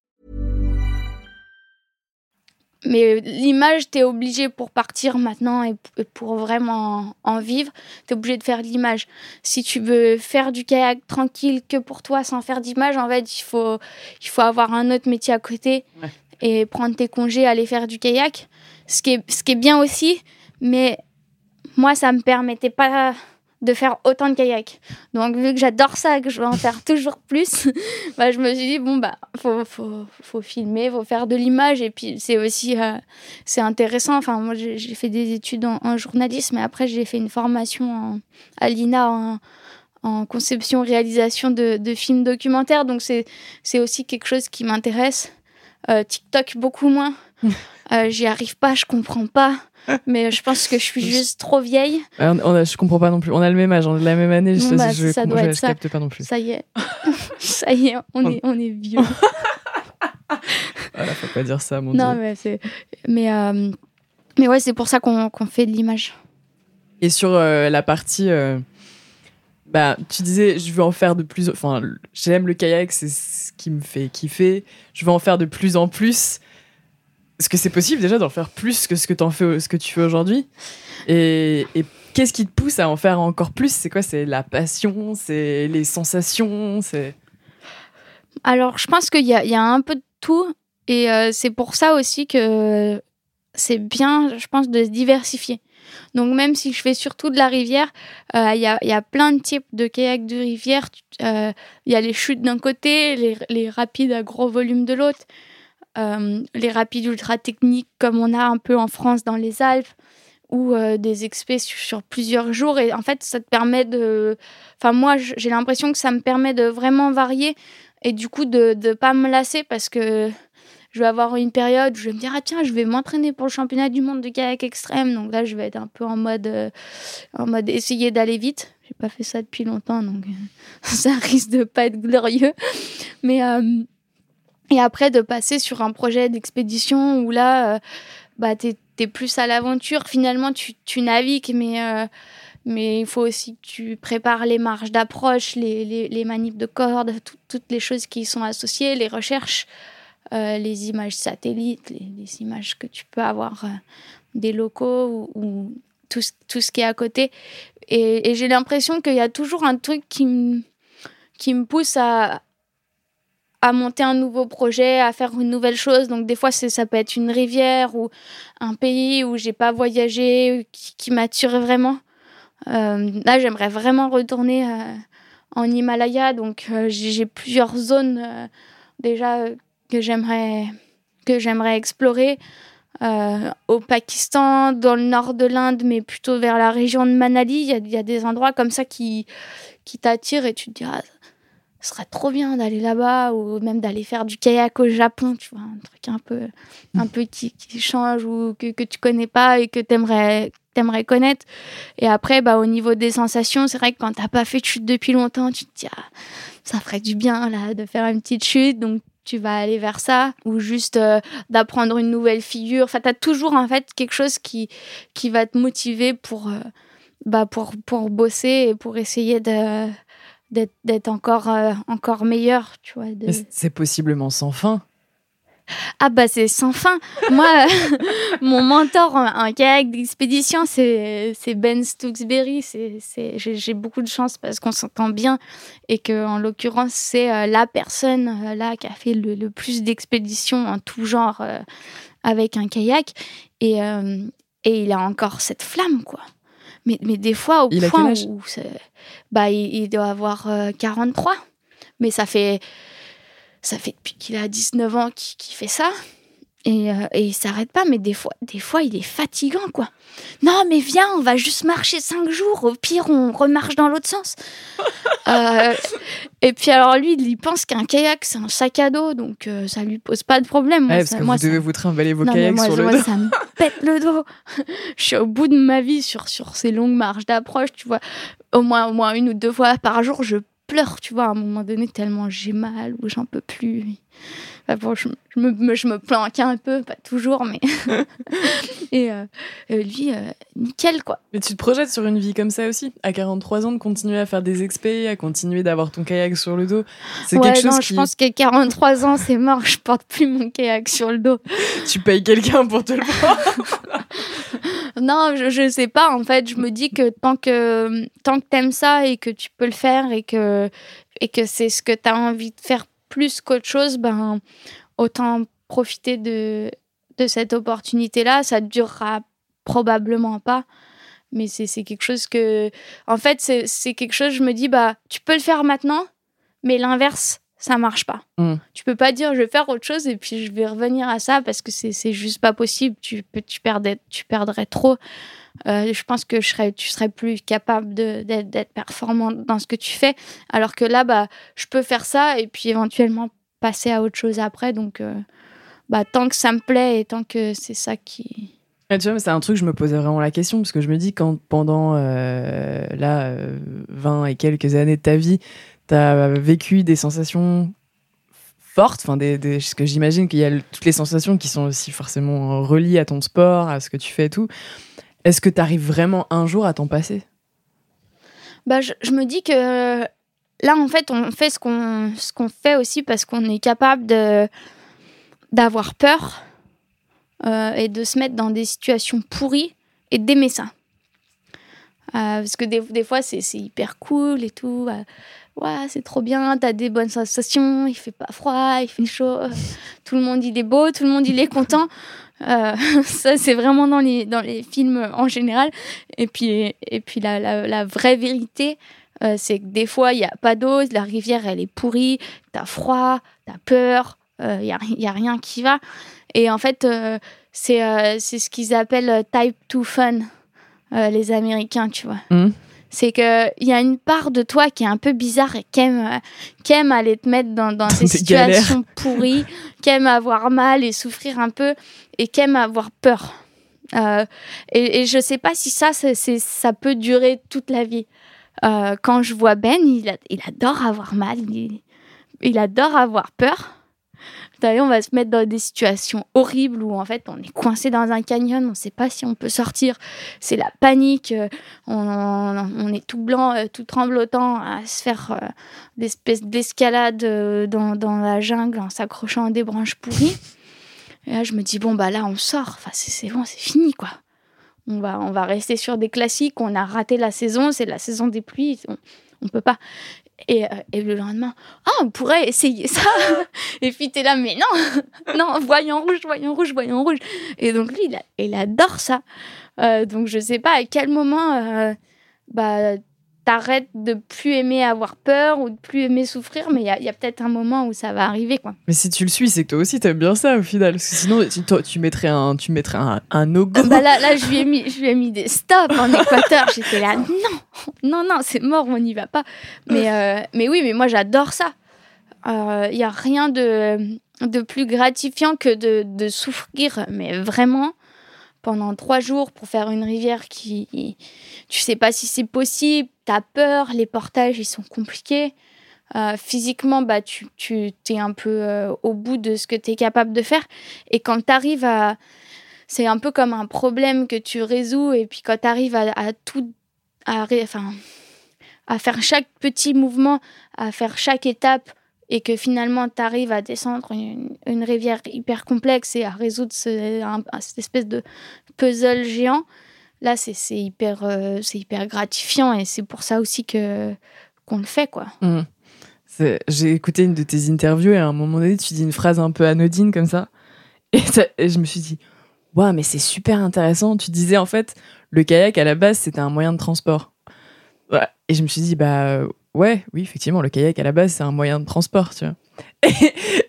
Mais l'image, tu es obligé pour partir maintenant et pour vraiment en vivre, tu es obligé de faire de l'image. Si tu veux faire du kayak tranquille que pour toi sans faire d'image, en fait, il faut, il faut avoir un autre métier à côté Ouais. et prendre tes congés, aller faire du kayak. Ce qui est, ce qui est bien aussi, mais moi, ça me permettait pas de faire autant de kayak. Donc, vu que j'adore ça, que je veux en faire toujours plus, *laughs* bah, je me suis dit, bon, bah, faut, faut, faut filmer, faut faire de l'image. Et puis, c'est aussi, euh, c'est intéressant. Enfin, moi, j'ai fait des études en, en journalisme, mais après, j'ai fait une formation en- à l'INA en, en conception-réalisation de, de films documentaires. Donc, c'est c'est aussi quelque chose qui m'intéresse. Euh, TikTok, beaucoup moins. *laughs* Euh, J'y arrive pas, je comprends pas. Mais je pense que je suis juste trop vieille. Ouais, on, on a- je comprends pas non plus. On a le même âge, on a la même année. Je, Bon, bah, je, ça je- doit je- être je ça. capte pas non plus. Ça y est. *laughs* ça y est, on est, on est vieux. *laughs* Voilà, faut pas dire ça, mon non, dieu. mais c'est. Mais, euh, mais ouais, c'est pour ça qu'on qu'on fait de l'image. Et sur euh, la partie, euh, bah, tu disais, je veux en faire de plus. Enfin, j'aime le kayak, c'est ce qui me fait kiffer. Je veux en faire de plus en plus. Est-ce que c'est possible déjà d'en faire plus que ce que, tu fais aujourd'hui Et, qu'est-ce qui te pousse à en faire encore plus? C'est quoi? C'est la passion? C'est les sensations? C'est Alors, je pense qu'il y a, un peu de tout. Et euh, c'est pour ça aussi que c'est bien, je pense, de se diversifier. Donc, même si je fais surtout de la rivière, euh, il y, a, plein de types de kayak de rivière. Euh, Il y a les chutes d'un côté, les rapides à gros volume de l'autre, euh, les rapides ultra techniques comme on a un peu en France dans les Alpes, ou euh, des expés sur, plusieurs jours. Et en fait, ça te permet de. Enfin, moi, j'ai l'impression que ça me permet de vraiment varier et du coup de ne pas me lasser parce que je vais avoir une période où je vais me dire ah tiens je vais m'entraîner pour le championnat du monde de kayak extrême donc là je vais être un peu en mode euh, en mode essayer d'aller vite j'ai pas fait ça depuis longtemps donc *laughs* ça risque de pas être glorieux mais et après de passer sur un projet d'expédition où là euh, bah t'es es plus à l'aventure finalement tu, tu navigues mais euh, mais il faut aussi que tu prépares les marges d'approche, les, les, les de cordes, tout- toutes les choses qui y sont associées, les recherches, euh, les images satellites, les, images que tu peux avoir des locaux ou, ou tout, ce- tout ce qui est à côté. Et, et j'ai l'impression qu'il y a toujours un truc qui me, qui me pousse à, à monter un nouveau projet, à faire une nouvelle chose. Donc des fois, ça peut être une rivière ou un pays où j'ai pas voyagé, qui, m'attire vraiment. Euh, là, j'aimerais vraiment retourner euh, en Himalaya. Donc, euh, j'ai plusieurs zones déjà que j'aimerais que j'aimerais explorer. Au Pakistan, dans le nord de l'Inde, mais plutôt vers la région de Manali, il y a, des endroits comme ça qui, qui t'attirent et tu te dis, ce serait trop bien d'aller là-bas ou même d'aller faire du kayak au Japon, tu vois, un truc un peu, un peu qui, change ou que, tu connais pas et que t'aimerais aimerais connaître. Et après, bah, au niveau des sensations, c'est vrai que quand t'as pas fait de chute depuis longtemps, tu te dis, ah, ça ferait du bien là de faire une petite chute, donc tu vas aller vers ça ou juste euh, d'apprendre une nouvelle figure. Enfin, t'as toujours en fait quelque chose qui qui va te motiver pour euh, bah pour pour bosser et pour essayer de d'être encore euh, encore meilleur, tu vois. de- c'est- possiblement sans fin. Ah bah c'est sans fin. Moi, *laughs* mon mentor en, en kayak d'expédition, c'est Ben Stooksberry. J'ai beaucoup de chance parce qu'on s'entend bien et que en l'occurrence c'est euh, la personne euh, là qui a fait le, le plus d'expéditions en tout genre euh, avec un kayak et euh, et il a encore cette flamme quoi. Mais mais des fois au Il point où bah il, il doit avoir euh, 43 mais ça fait ça fait depuis qu'il a 19 ans qu'il qu'il fait ça. Et, euh, et il s'arrête pas, mais des fois, des fois, il est fatigant, quoi. Non, mais viens, on va juste marcher cinq jours. Au pire, on remarche dans l'autre sens. *laughs* Euh, et puis alors lui, il pense qu'un kayak, c'est un sac à dos, donc euh, ça lui pose pas de problème. Moi, Ouais, parce ça- que moi, vous ça- devez vous trimballer vos non, kayaks moi, sur je le vois, dos. ça me *laughs* pète le dos. je suis au bout de ma vie sur, sur ces longues marches d'approche, tu vois. Au moins, au moins une ou deux fois par jour, je pleure, tu vois, à un moment donné, tellement j'ai mal ou j'en peux plus. Enfin, bon, je, je me, me- je me planque un peu, pas toujours, mais. *laughs* Et euh, euh, lui, euh, nickel, quoi. Mais tu te projettes sur une vie comme ça aussi À 43 ans, de continuer à faire des expés, à continuer d'avoir ton kayak sur le dos C'est Ouais, quelque chose non, qui... je pense qu'à 43 ans, c'est mort, je porte plus mon kayak sur le dos. *laughs* Tu payes quelqu'un pour te le prendre? *laughs* Non, je, je sais pas. En fait, je me dis que tant que tant que t'aimes ça et que tu peux le faire et que et que c'est ce que t'as envie de faire plus qu'autre chose, ben autant profiter de de cette opportunité-là. Ça durera probablement pas, mais c'est quelque chose que, en fait, c'est quelque chose. Je me dis bah tu peux le faire maintenant, mais l'inverse ça marche pas. Mm. Tu peux pas dire je vais faire autre chose et puis je vais revenir à ça parce que c'est juste pas possible. Tu tu perdrais tu perdrais trop. Euh, je pense que je serais tu serais plus capable d'être d'être performant dans ce que tu fais alors que là bah je peux faire ça et puis éventuellement passer à autre chose après donc euh, bah tant que ça me plaît et tant que c'est ça qui Ah, tu vois, c'est un truc, je me posais vraiment la question, parce que je me dis, quand pendant euh, là, euh, 20 et quelques années de ta vie, tu as vécu des sensations fortes, enfin, des, parce que j'imagine qu'il y a toutes les sensations qui sont aussi forcément reliées à ton sport, à ce que tu fais et tout. Est-ce que tu arrives vraiment un jour à t'en passer? Bah, je, je me dis que là, en fait, on fait ce qu'on ce qu'on fait aussi parce qu'on est capable de d'avoir peur euh, et de se mettre dans des situations pourries et d'aimer ça. Euh, parce que des, des fois, c'est c'est hyper cool et tout. euh, ouais, c'est trop bien, t'as des bonnes sensations, il fait pas froid, il fait chaud, euh, *laughs* tout le monde il est beau, tout le monde il est content. Euh, *laughs* ça, c'est vraiment dans les, dans les films en général. Et puis, et puis la, la, vraie vérité, euh, c'est que des fois, il n'y a pas d'eau, la rivière, elle est pourrie, t'as froid, t'as peur, il n'y a, y a rien qui va. Et en fait, euh, c'est euh, ce qu'ils appellent euh, type 2 fun, euh, les Américains, tu vois. Mhm. C'est qu'il y a une part de toi qui est un peu bizarre et qui aime, euh, qui aime aller te mettre dans, dans ces galères. situations pourries, *laughs* qui aime avoir mal et souffrir un peu et qui aime avoir peur. Euh, et, et je sais pas si ça, ça peut durer toute la vie. Euh, quand je vois Ben, il, a- il adore avoir mal, il, il adore avoir peur. On va se mettre dans des situations horribles où en fait on est coincé dans un canyon, on ne sait pas si on peut sortir. C'est la panique, euh, on, on- est tout blanc, euh, tout tremblotant à se faire euh, des espèces d'escalade dans, dans la jungle en s'accrochant à des branches pourries. Et là, je me dis, bon, bah là, on sort. Enfin, c'est bon, c'est fini, quoi. On va, on va rester sur des classiques. On a raté la saison, c'est la saison des pluies. On, on peut pas. Et, euh, et le lendemain, ah, on pourrait essayer ça. *laughs* et puis, t'es là, mais non, *laughs* non, voyant rouge, voyant rouge, voyant rouge. Et donc, lui, il adore ça. Euh, donc, je sais pas à quel moment, euh, bah, t'arrêtes de plus aimer avoir peur ou de plus aimer souffrir, mais il y a, peut-être un moment où ça va arriver, quoi. Mais si tu le suis, c'est que toi aussi t'aimes bien ça au final. Parce que sinon, tu, toi, tu mettrais un, tu mettrais un, un no-go. Bah là, là je, lui ai mis, je lui ai mis des stops en Équateur. J'étais là, *laughs* non, non, non, c'est mort, on n'y va pas. Mais, euh, mais oui, mais moi j'adore ça. Il n'y a rien de, de plus gratifiant que de, de souffrir, mais vraiment, pendant trois jours pour faire une rivière qui. Tu sais pas si c'est possible, tu as peur, les portages ils sont compliqués. Euh, physiquement, bah, tu, tu es un peu euh, au bout de ce que tu es capable de faire. Et quand tu arrives à, c'est un peu comme un problème que tu résous et puis quand tu arrives à, à tout à, enfin, à faire chaque petit mouvement à faire chaque étape et que finalement tu arrives à descendre une, rivière hyper complexe et à résoudre cette espèce de puzzle géant, là c'est hyper, euh, hyper gratifiant et c'est pour ça aussi que qu'on le fait quoi. Mmh. J'ai écouté une de tes interviews et à un moment donné tu dis une phrase un peu anodine comme *laughs* ça et je me suis dit waouh mais c'est super intéressant. Tu disais en fait le kayak à la base c'était un moyen de transport. Et je me suis dit bah ouais, oui, effectivement, le kayak à la base, c'est un moyen de transport, tu vois. *laughs*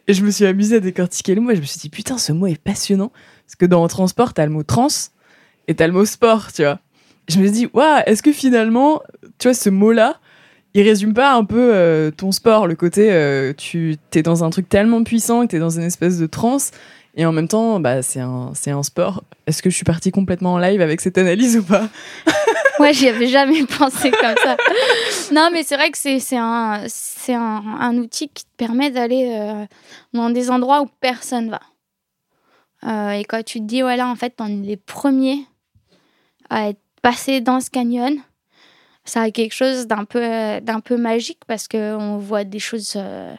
Et, je me suis amusée à décortiquer le mot et je me suis dit, putain, ce mot est passionnant. Parce que dans transport, t'as le mot trans et t'as le mot sport, tu vois. Je me suis dit, waouh, est-ce que finalement, tu vois, ce mot-là, il résume pas un peu euh, ton sport, le côté, euh, tu t'es dans un truc tellement puissant que t'es dans une espèce de transe et en même temps, bah, c'est un, c'est un sport. Est-ce que je suis partie complètement en live avec cette analyse ou pas *laughs* Ouais, j'y avais jamais pensé comme ça. non, mais c'est vrai que c'est, c'est, un, c'est un, outil qui te permet d'aller euh, dans des endroits où personne va. Euh, et quand tu te dis, ouais, là, en fait, on est les premiers à être passés dans ce canyon, ça a quelque chose d'un peu, d'un peu magique parce qu'on voit des choses, euh,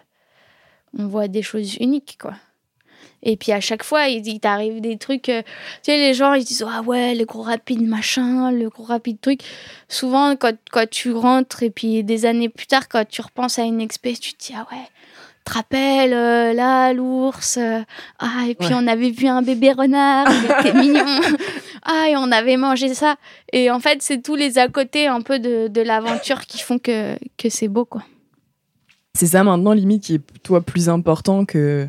voit des choses uniques, quoi. Et puis à chaque fois, il, t'arrive des trucs. Euh, tu sais, les gens, ils disent Ah ouais, le gros rapide machin, le gros rapide truc. Souvent, quand, quand tu rentres, et puis des années plus tard, quand tu repenses à une espèce, tu te dis Ah ouais, te rappelles, euh, là, l'ours. Euh, ah, et puis on avait vu un bébé renard, il était *laughs* mignon. Ah, et on avait mangé ça. Et en fait, c'est tous les à côté un peu de, de l'aventure qui font que, que c'est beau, quoi. C'est ça maintenant, limite, qui est toi plus important que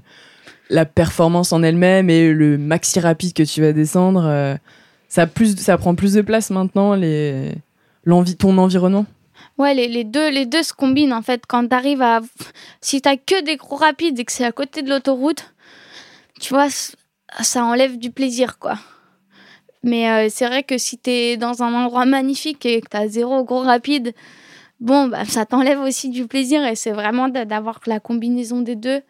la performance en elle-même et le maxi rapide que tu vas descendre, euh, ça, plus, ça prend plus de place maintenant, ton environnement? Ouais, les, les, deux, les deux se combinent en fait. Quand tu arrives à. Si tu que des gros rapides et que c'est à côté de l'autoroute, tu vois, ça enlève du plaisir quoi. Mais euh, c'est vrai que si tu es dans un endroit magnifique et que tu as zéro gros rapide, bon, bah, ça t'enlève aussi du plaisir et c'est vraiment d'avoir la combinaison des deux.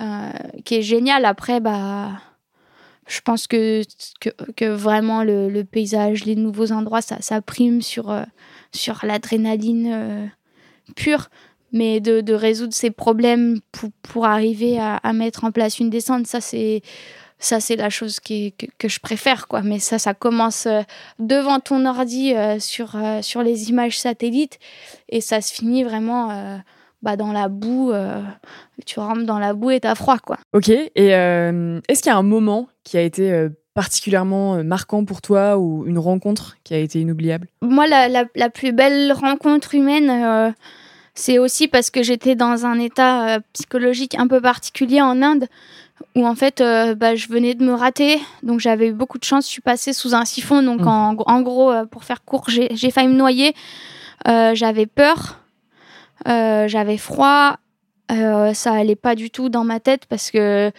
Euh, qui est génial. Après, bah, je pense que, que, vraiment le, paysage, les nouveaux endroits, ça, prime sur, euh, sur l'adrénaline euh, pure. Mais de, résoudre ces problèmes pour, pour arriver à, mettre en place une descente, ça c'est ça c'est la chose que, que, je préfère quoi mais ça ça commence devant ton ordi sur sur les images satellites et ça se finit vraiment bah, dans la boue, euh, tu rentres dans la boue et t'as froid, quoi. Ok, et euh, est-ce qu'il y a un moment qui a été euh, particulièrement marquant pour toi ou une rencontre qui a été inoubliable? Moi, la, la, plus belle rencontre humaine, c'est aussi parce que j'étais dans un état psychologique un peu particulier en Inde, où en fait, bah, je venais de me rater, donc j'avais eu beaucoup de chance, je suis passée sous un siphon, donc mmh. en, en, gros, pour faire court, j'ai failli me noyer, j'avais peur. Euh, j'avais froid, euh, ça allait pas du tout dans ma tête parce que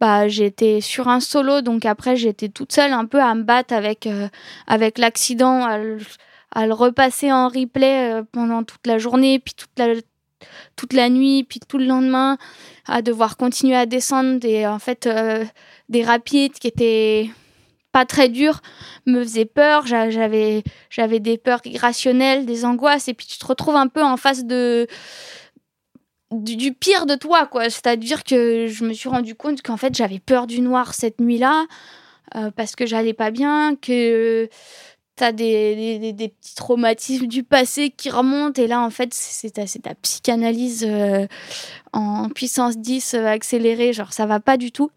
bah, j'étais sur un solo, donc après j'étais toute seule un peu à me battre avec, euh, avec l'accident, à, le repasser en replay pendant toute la journée, puis toute la, toute la nuit, puis tout le lendemain, à devoir continuer à descendre et en fait des rapides qui étaient pas très dur me faisait peur. J'avais, j'avais des peurs irrationnelles, des angoisses, et puis tu te retrouves un peu en face de du, pire de toi, quoi. C'est-à-dire que je me suis rendu compte qu'en fait j'avais peur du noir cette nuit-là euh, parce que j'allais pas bien, que t'as des, des, des, petits traumatismes du passé qui remontent et là en fait c'est ta, ta psychanalyse euh, en puissance 10 euh, accélérée genre ça va pas du tout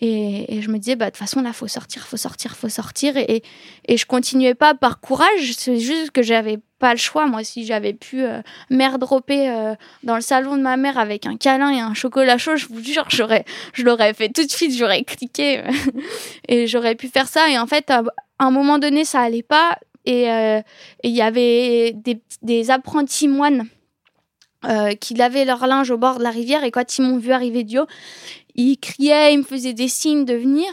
et, je me disais, bah, de toute façon, là, faut sortir, faut sortir, faut sortir. Et, et je continuais pas par courage, c'est juste que j'avais pas le choix. Moi, si j'avais pu euh, m'airdropper euh, dans le salon de ma mère avec un câlin et un chocolat chaud, je vous jure, j'aurais, je l'aurais fait tout de suite, j'aurais cliqué *laughs* et j'aurais pu faire ça. Et en fait, à un moment donné, ça allait pas. Et euh, il y avait des, des apprentis moines qui lavaient leur linge au bord de la rivière. Et quand ils m'ont vu arriver du haut, ils criaient, ils me faisaient des signes de venir.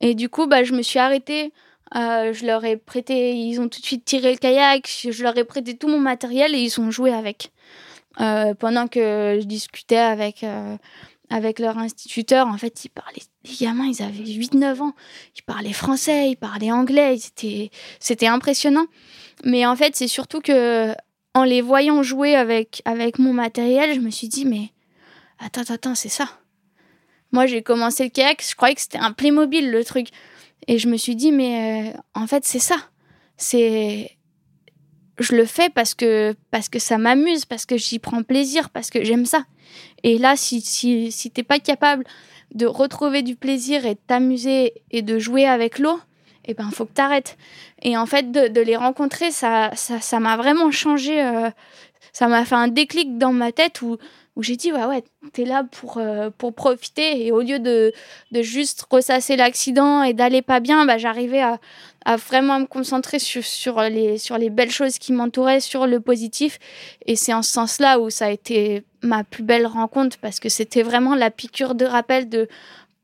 Et du coup, bah, je me suis arrêtée. Euh, je leur ai prêté, ils ont tout de suite tiré le kayak, je leur ai prêté tout mon matériel et ils ont joué avec. Euh, pendant que je discutais avec, euh, avec leur instituteur, en fait, ils parlaient, les gamins, ils avaient 8-9 ans, ils parlaient français, ils parlaient anglais, c'était impressionnant. Mais en fait, c'est surtout que en les voyant jouer avec, avec mon matériel, je me suis dit, mais attends, attends, c'est ça. Moi, j'ai commencé le kayak, je croyais que c'était un Playmobil, le truc. Et je me suis dit, mais euh, en fait, c'est ça. C'est. Je le fais parce que, parce que ça m'amuse, parce que j'y prends plaisir, parce que j'aime ça. Et là, si, si, si t'es pas capable de retrouver du plaisir et de t'amuser et de jouer avec l'eau, eh ben, faut que t'arrêtes. Et en fait, de, les rencontrer, ça, ça, ça m'a vraiment changé. euh, ça m'a fait un déclic dans ma tête où, où j'ai dit, ouais, ouais, t'es là pour, euh, pour profiter. Et au lieu de, de juste ressasser l'accident et d'aller pas bien, bah, j'arrivais à, à vraiment me concentrer sur, sur, les, sur les belles choses qui m'entouraient, sur le positif. Et c'est en ce sens-là où ça a été ma plus belle rencontre parce que c'était vraiment la piqûre de rappel de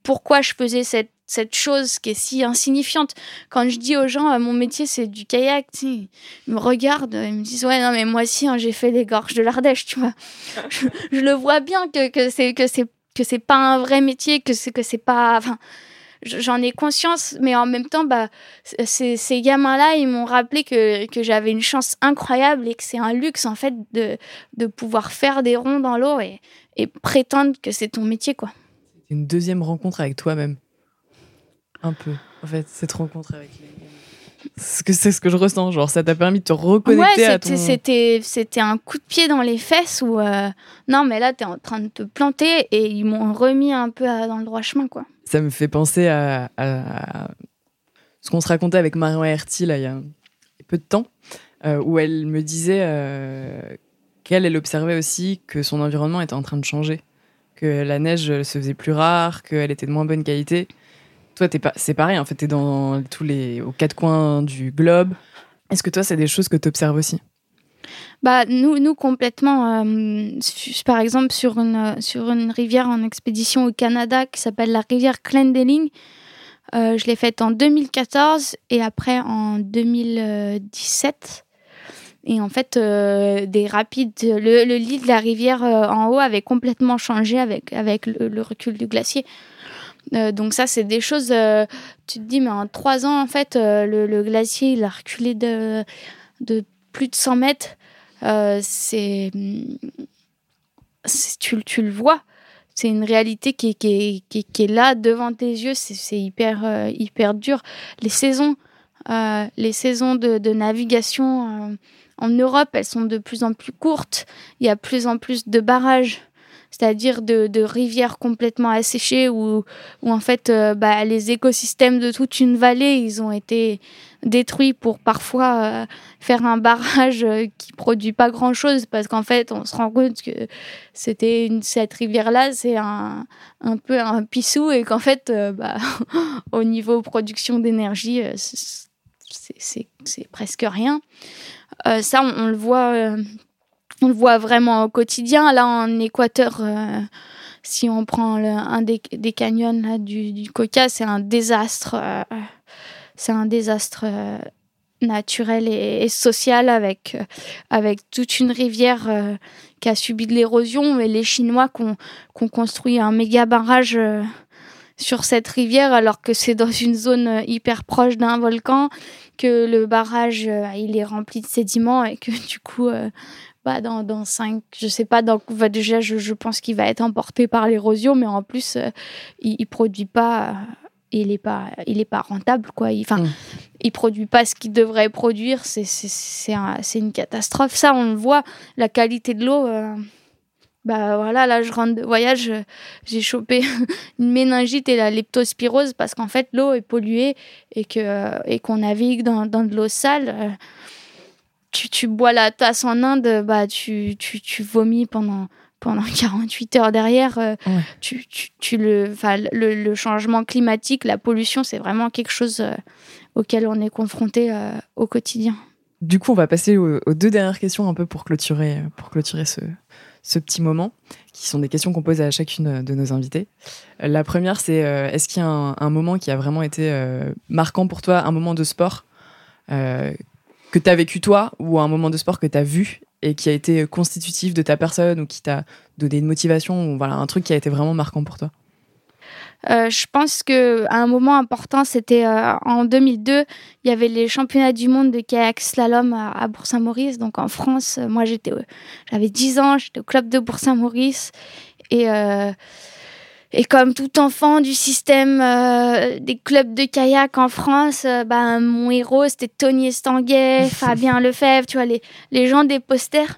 pourquoi je faisais cette, cette chose qui est si insignifiante. Quand je dis aux gens, euh, mon métier c'est du kayak, tu sais, ils me regardent, ils me disent, ouais, non, mais moi aussi, hein, j'ai fait les gorges de l'Ardèche, tu vois. *laughs* je, je le vois bien que, que c'est que c'est que c'est pas un vrai métier, que c'est que c'est pas. Enfin, j'en ai conscience, mais en même temps, bah, ces, ces gamins-là, ils m'ont rappelé que, que j'avais une chance incroyable et que c'est un luxe, en fait, de, de pouvoir faire des ronds dans l'eau et, et prétendre que c'est ton métier, quoi. Une deuxième rencontre avec toi-même. Un peu. En fait, cette rencontre avec les. C'est ce que, c'est ce que je ressens. Genre, ça t'a permis de te reconnecter ouais, à c'était, ton. c'était, c'était un coup de pied dans les fesses où, euh, non, mais là, t'es en train de te planter et ils m'ont remis un peu à- dans le droit chemin, quoi. Ça me fait penser à, à ce qu'on se racontait avec Marion Herty là, il y a peu de temps, euh, où elle me disait euh, qu'elle, elle observait aussi que son environnement était en train de changer, que la neige se faisait plus rare, qu'elle était de moins bonne qualité. Toi, t'es pas, c'est pareil, en fait, t'es dans tous les, aux quatre coins du globe. Est-ce que toi, c'est des choses que tu observes aussi? Bah, nous, nous complètement. euh, par exemple, sur une, sur une rivière en expédition au Canada qui s'appelle la rivière Clendening, euh, je l'ai faite en 2014 et après en 2017. Et en fait, euh, des rapides, le, le lit de la rivière en haut avait complètement changé avec, avec le recul du glacier. Euh, donc ça, c'est des choses, euh, tu te dis, mais en trois ans, en fait, euh, le, glacier, il a reculé de, de plus de 100 mètres. C'est, tu, le vois. C'est une réalité qui, est- là devant tes yeux. C'est, hyper, hyper dur. Les saisons, les saisons de, de navigation en Europe, elles sont de plus en plus courtes. Il y a plus en plus de barrages, c'est-à-dire de, de rivières complètement asséchées où, où en fait euh, bah, les écosystèmes de toute une vallée, ils ont été détruits pour parfois euh, faire un barrage euh, qui produit pas grand chose parce qu'en fait on se rend compte que c'était une, cette rivière là c'est un, un peu un pissou et qu'en fait bah, *laughs* au niveau production d'énergie c'est- presque rien. Ça on, on le voit on le voit vraiment au quotidien. Là en Équateur euh, si on prend un des, des canyons là, du, du Coca c'est un désastre euh, c'est un désastre euh, naturel et, social avec, avec toute une rivière qui a subi de l'érosion. Et les Chinois qui ont, construit un méga barrage sur cette rivière alors que c'est dans une zone hyper proche d'un volcan, que le barrage il est rempli de sédiments et que du coup dans, dans cinq, je sais pas, dans, bah, déjà je, je pense qu'il va être emporté par l'érosion mais en plus euh, il, il produit pas... il est pas il est pas rentable quoi il, enfin Mm. il produit pas ce qu'il devrait produire c'est c'est c'est un- c'est une catastrophe ça on le voit la qualité de l'eau euh, bah voilà là je rentre de voyage euh, j'ai chopé *laughs* une méningite et la leptospirose parce qu'en fait l'eau est polluée et que et qu'on navigue dans, dans de l'eau sale euh, tu, tu bois la tasse en Inde bah tu, tu, tu vomis pendant pendant *laughs* 48 heures derrière euh, Ouais. tu, tu, tu le, le, le changement climatique la pollution c'est vraiment quelque chose euh, auquel on est confronté euh, au quotidien Du coup, on va passer aux, aux deux dernières questions un peu pour clôturer, pour clôturer ce, ce petit moment, qui sont des questions qu'on pose à chacune de nos invités. La première, c'est est-ce qu'il y a un, un moment qui a vraiment été marquant pour toi, un moment de sport que tu as vécu toi, ou un moment de sport que tu as vu et qui a été constitutif de ta personne, ou qui t'a donné une motivation, ou voilà, un truc qui a été vraiment marquant pour toi? Euh, je pense que un moment important, c'était euh, en 2002, il y avait les championnats du monde de kayak slalom à, Bourg-Saint-Maurice, donc en France. Euh, Moi, j'étais, j'avais 10 ans, j'étais au club de Bourg-Saint-Maurice Et, et comme tout enfant du système euh, des clubs de kayak en France, euh, bah, mon héros, c'était Tony Estanguet, *laughs* Fabien Lefebvre, tu vois, les, les gens des posters.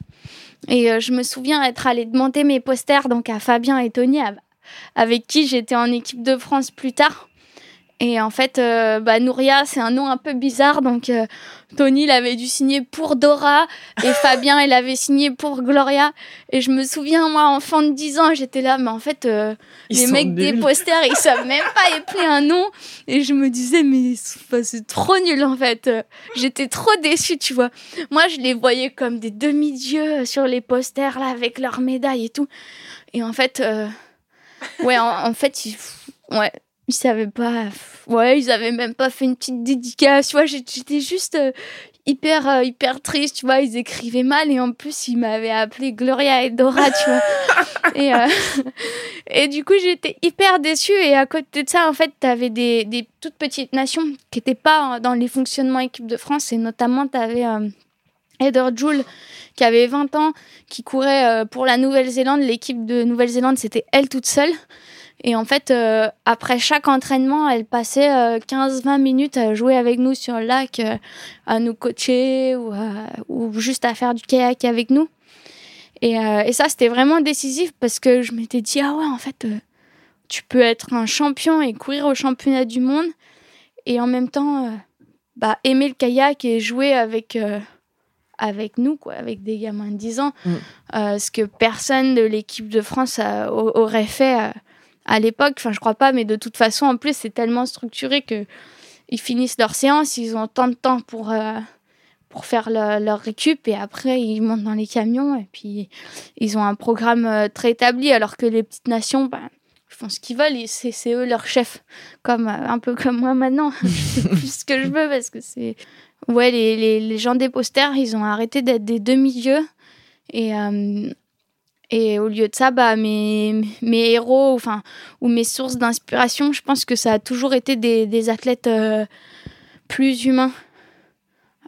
Et euh, je me souviens être allée demander mes posters donc à Fabien et Tony, av- avec qui j'étais en équipe de France plus tard. Et en fait, euh, bah, Nouria, c'est un nom un peu bizarre. Donc, euh, Tony, il avait dû signer pour Dora. Et *laughs* Fabien, il avait signé pour Gloria. Et je me souviens, moi, enfant de 10 ans, j'étais là. Mais en fait, euh, les mecs des posters, ils savent même pas *laughs* épeler un nom. Et je me disais, mais c'est trop nul, en fait. J'étais trop déçue, tu vois. Moi, je les voyais comme des demi-dieux sur les posters, là, avec leurs médailles et tout. Et en fait, euh, ouais, en, en fait, ils, ouais, ils savaient pas. Ouais, ils avaient même pas fait une petite dédicace. Tu vois, j'étais juste euh, hyper, euh, hyper triste. Tu vois, ils écrivaient mal et en plus, ils m'avaient appelé Gloria et Dora, tu vois. *laughs* et, euh, et du coup, j'étais hyper déçue. Et à côté de ça, en fait, t'avais des, des toutes petites nations qui n'étaient pas dans les fonctionnements équipe de France. Et notamment, t'avais euh, Heather Joule qui avait 20 ans, qui courait pour la Nouvelle-Zélande. L'équipe de Nouvelle-Zélande, c'était elle toute seule. Et en fait, euh, après chaque entraînement, elle passait euh, 15-20 minutes à jouer avec nous sur le lac, euh, à nous coacher ou, à- ou juste à faire du kayak avec nous. Et, euh, et ça, c'était vraiment décisif parce que je m'étais dit, ah ouais, en fait, euh, tu peux être un champion et courir au championnat du monde et en même temps euh, bah, aimer le kayak et jouer avec, euh, avec nous, quoi, avec des gamins de 10 ans. Mm. Euh, ce que personne de l'équipe de France euh, au- aurait fait euh, à l'époque. Enfin, je crois pas, mais de toute façon, en plus, c'est tellement structuré que ils finissent leur séance, ils ont tant de temps pour, euh, pour faire le- leur récup et après ils montent dans les camions et puis ils ont un programme euh, très établi alors que les petites nations, ben, font ce qu'ils veulent c'est eux leur chef, comme, euh, un peu comme moi maintenant. *laughs* je fais plus ce que je veux parce que c'est... Ouais, les, les, les gens des posters, ils ont arrêté d'être des demi-dieux et... et au lieu de ça, bah, mes, mes héros enfin, ou mes sources d'inspiration, je pense que ça a toujours été des, des athlètes euh, plus humains.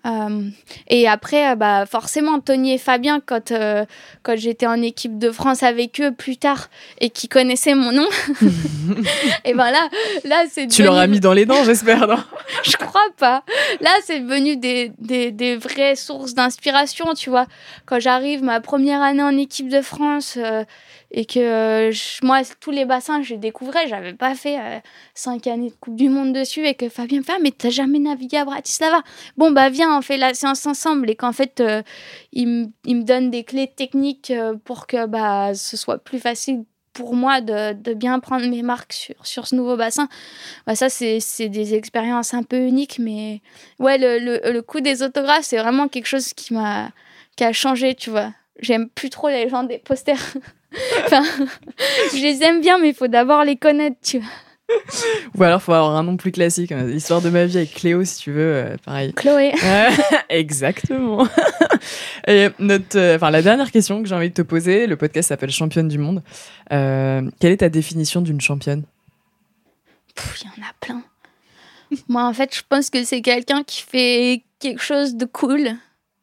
Euh, et après, euh, bah, forcément, Tony et Fabien, quand, euh, quand j'étais en équipe de France avec eux plus tard et qui connaissaient mon nom, *laughs* *laughs* et ben là, là c'est Tu leur as mis dans les dents, j'espère, non *laughs* je crois pas. Là, c'est devenu des, des, des vraies sources d'inspiration, tu vois. Quand j'arrive ma première année en équipe de France euh, et que euh, moi, tous les bassins, je découvrais, j'avais pas fait euh, cinq années de Coupe du Monde dessus et que Fabien me fait Ah, mais t'as jamais navigué à Bratislava? Bon, bah viens, on fait la séance ensemble et qu'en fait, euh, il, me- donne des clés techniques euh, pour que bah, ce soit plus facile pour moi de, de bien prendre mes marques sur, sur ce nouveau bassin. Bah, ça, c'est c'est des expériences un peu uniques, mais ouais, le, le, le coup des autographes, c'est vraiment quelque chose qui m'a qui a changé, tu vois. J'aime plus trop les gens des posters. *laughs* enfin, *laughs* je les aime bien, mais il faut d'abord les connaître, tu vois. Ou alors, faut avoir un nom plus classique. hein. Histoire de ma vie avec Cléo, si tu veux, euh, pareil. Chloé. *laughs* Exactement. Et notre, euh, enfin, la dernière question que j'ai envie de te poser, le podcast s'appelle Championne du monde. Euh, quelle est ta définition d'une championne? Il y en a plein. Moi, en fait, je pense que c'est quelqu'un qui fait quelque chose de cool.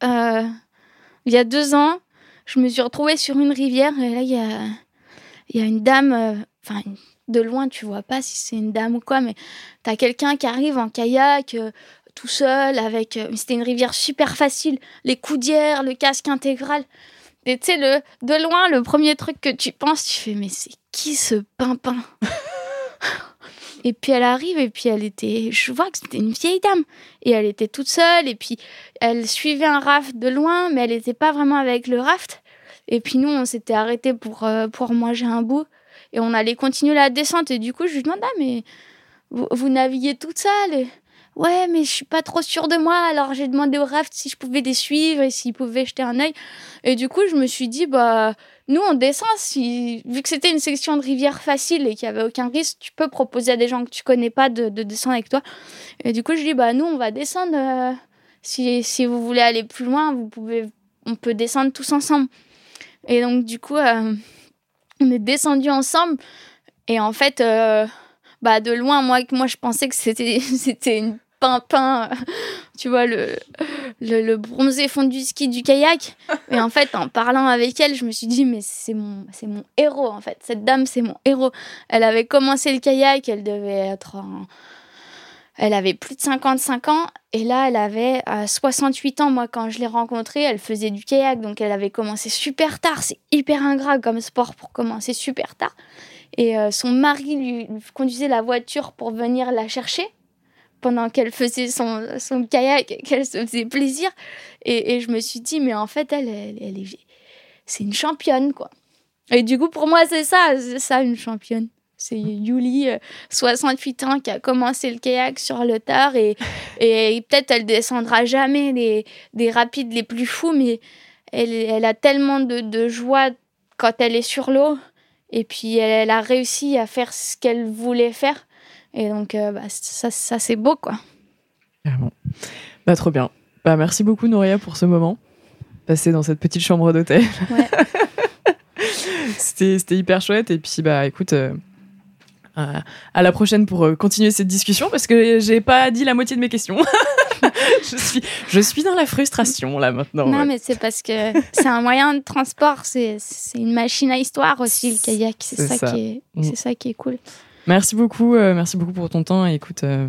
Il y a deux ans, je me suis retrouvée sur une rivière et là, il y a, une dame, euh, enfin, de loin, tu vois pas si c'est une dame ou quoi, mais t'as quelqu'un qui arrive en kayak, euh, tout seul, avec. euh, C'était une rivière super facile, les coudières, le casque intégral. Et tu sais, de loin, le premier truc que tu penses, tu fais, mais c'est qui ce pimpin? Et puis elle arrive, et puis elle était. Je vois que c'était une vieille dame. Et elle était toute seule, et puis elle suivait un raft de loin, mais elle n'était pas vraiment avec le raft. Et puis nous, on s'était arrêtés pour, euh, pour manger un bout, et on allait continuer la descente. Et du coup, je lui demande, ah, mais vous, naviguez toute seule. Ouais, mais je suis pas trop sûre de moi. Alors j'ai demandé au raft si je pouvais les suivre et s'ils pouvaient jeter un œil. Et du coup, je me suis dit, bah, nous, on descend. Vu que c'était une section de rivière facile et qu'il n'y avait aucun risque, tu peux proposer à des gens que tu connais pas de, de descendre avec toi. Et du coup, je dis, bah, nous, on va descendre. euh, si, si vous voulez aller plus loin, vous pouvez, on peut descendre tous ensemble. Et donc, du coup, euh, on est descendu ensemble. Et en fait, euh, bah, de loin, moi, moi je pensais que c'était, *laughs* c'était une pimpin, *laughs* tu vois, le, le, bronzé fondu ski du kayak. Et en fait, en parlant avec elle, je me suis dit, mais c'est mon, c'est mon héros, en fait. Cette dame, c'est mon héros. Elle avait commencé le kayak, elle devait être elle avait plus de 55 ans et là, elle avait 68 ans. Moi, quand je l'ai rencontrée, elle faisait du kayak, donc elle avait commencé super tard. C'est hyper ingrat comme sport pour commencer super tard. Et euh, son mari lui, conduisait la voiture pour venir la chercher pendant qu'elle faisait son, son kayak, qu'elle se faisait plaisir. Et, et, je me suis dit, mais en fait, elle, elle, est, c'est une championne, quoi. Et du coup, pour moi, c'est ça, c'est ça, une championne. C'est Yuli, 68 euh, ans, qui a commencé le kayak sur le tard et, *laughs* et peut-être elle descendra jamais les, des rapides les plus fous, mais elle, elle a tellement de, de, joie quand elle est sur l'eau et puis elle, a réussi à faire ce qu'elle voulait faire. Et donc, euh, bah, ça, ça c'est beau, quoi. Bah, trop bien. Bah, merci beaucoup, Nouria, pour ce moment passé dans cette petite chambre d'hôtel. Ouais. *laughs* C'était hyper chouette. Et puis, bah, écoute, euh, à la prochaine pour euh, continuer cette discussion parce que j'ai pas dit la moitié de mes questions. *laughs* je, suis, je suis dans la frustration là maintenant. Non, mais c'est parce que c'est un moyen de transport, c'est une machine à histoire aussi, le kayak. C'est ça, Qui est, mm. ça qui est cool. Merci beaucoup, euh, merci beaucoup pour ton temps et écoute, euh,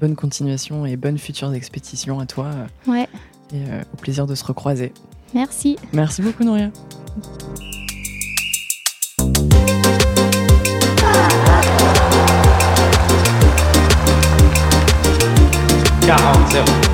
bonne continuation et bonne future expédition à toi. ouais. Et au plaisir de se recroiser. Merci. Merci beaucoup, Nouria. 40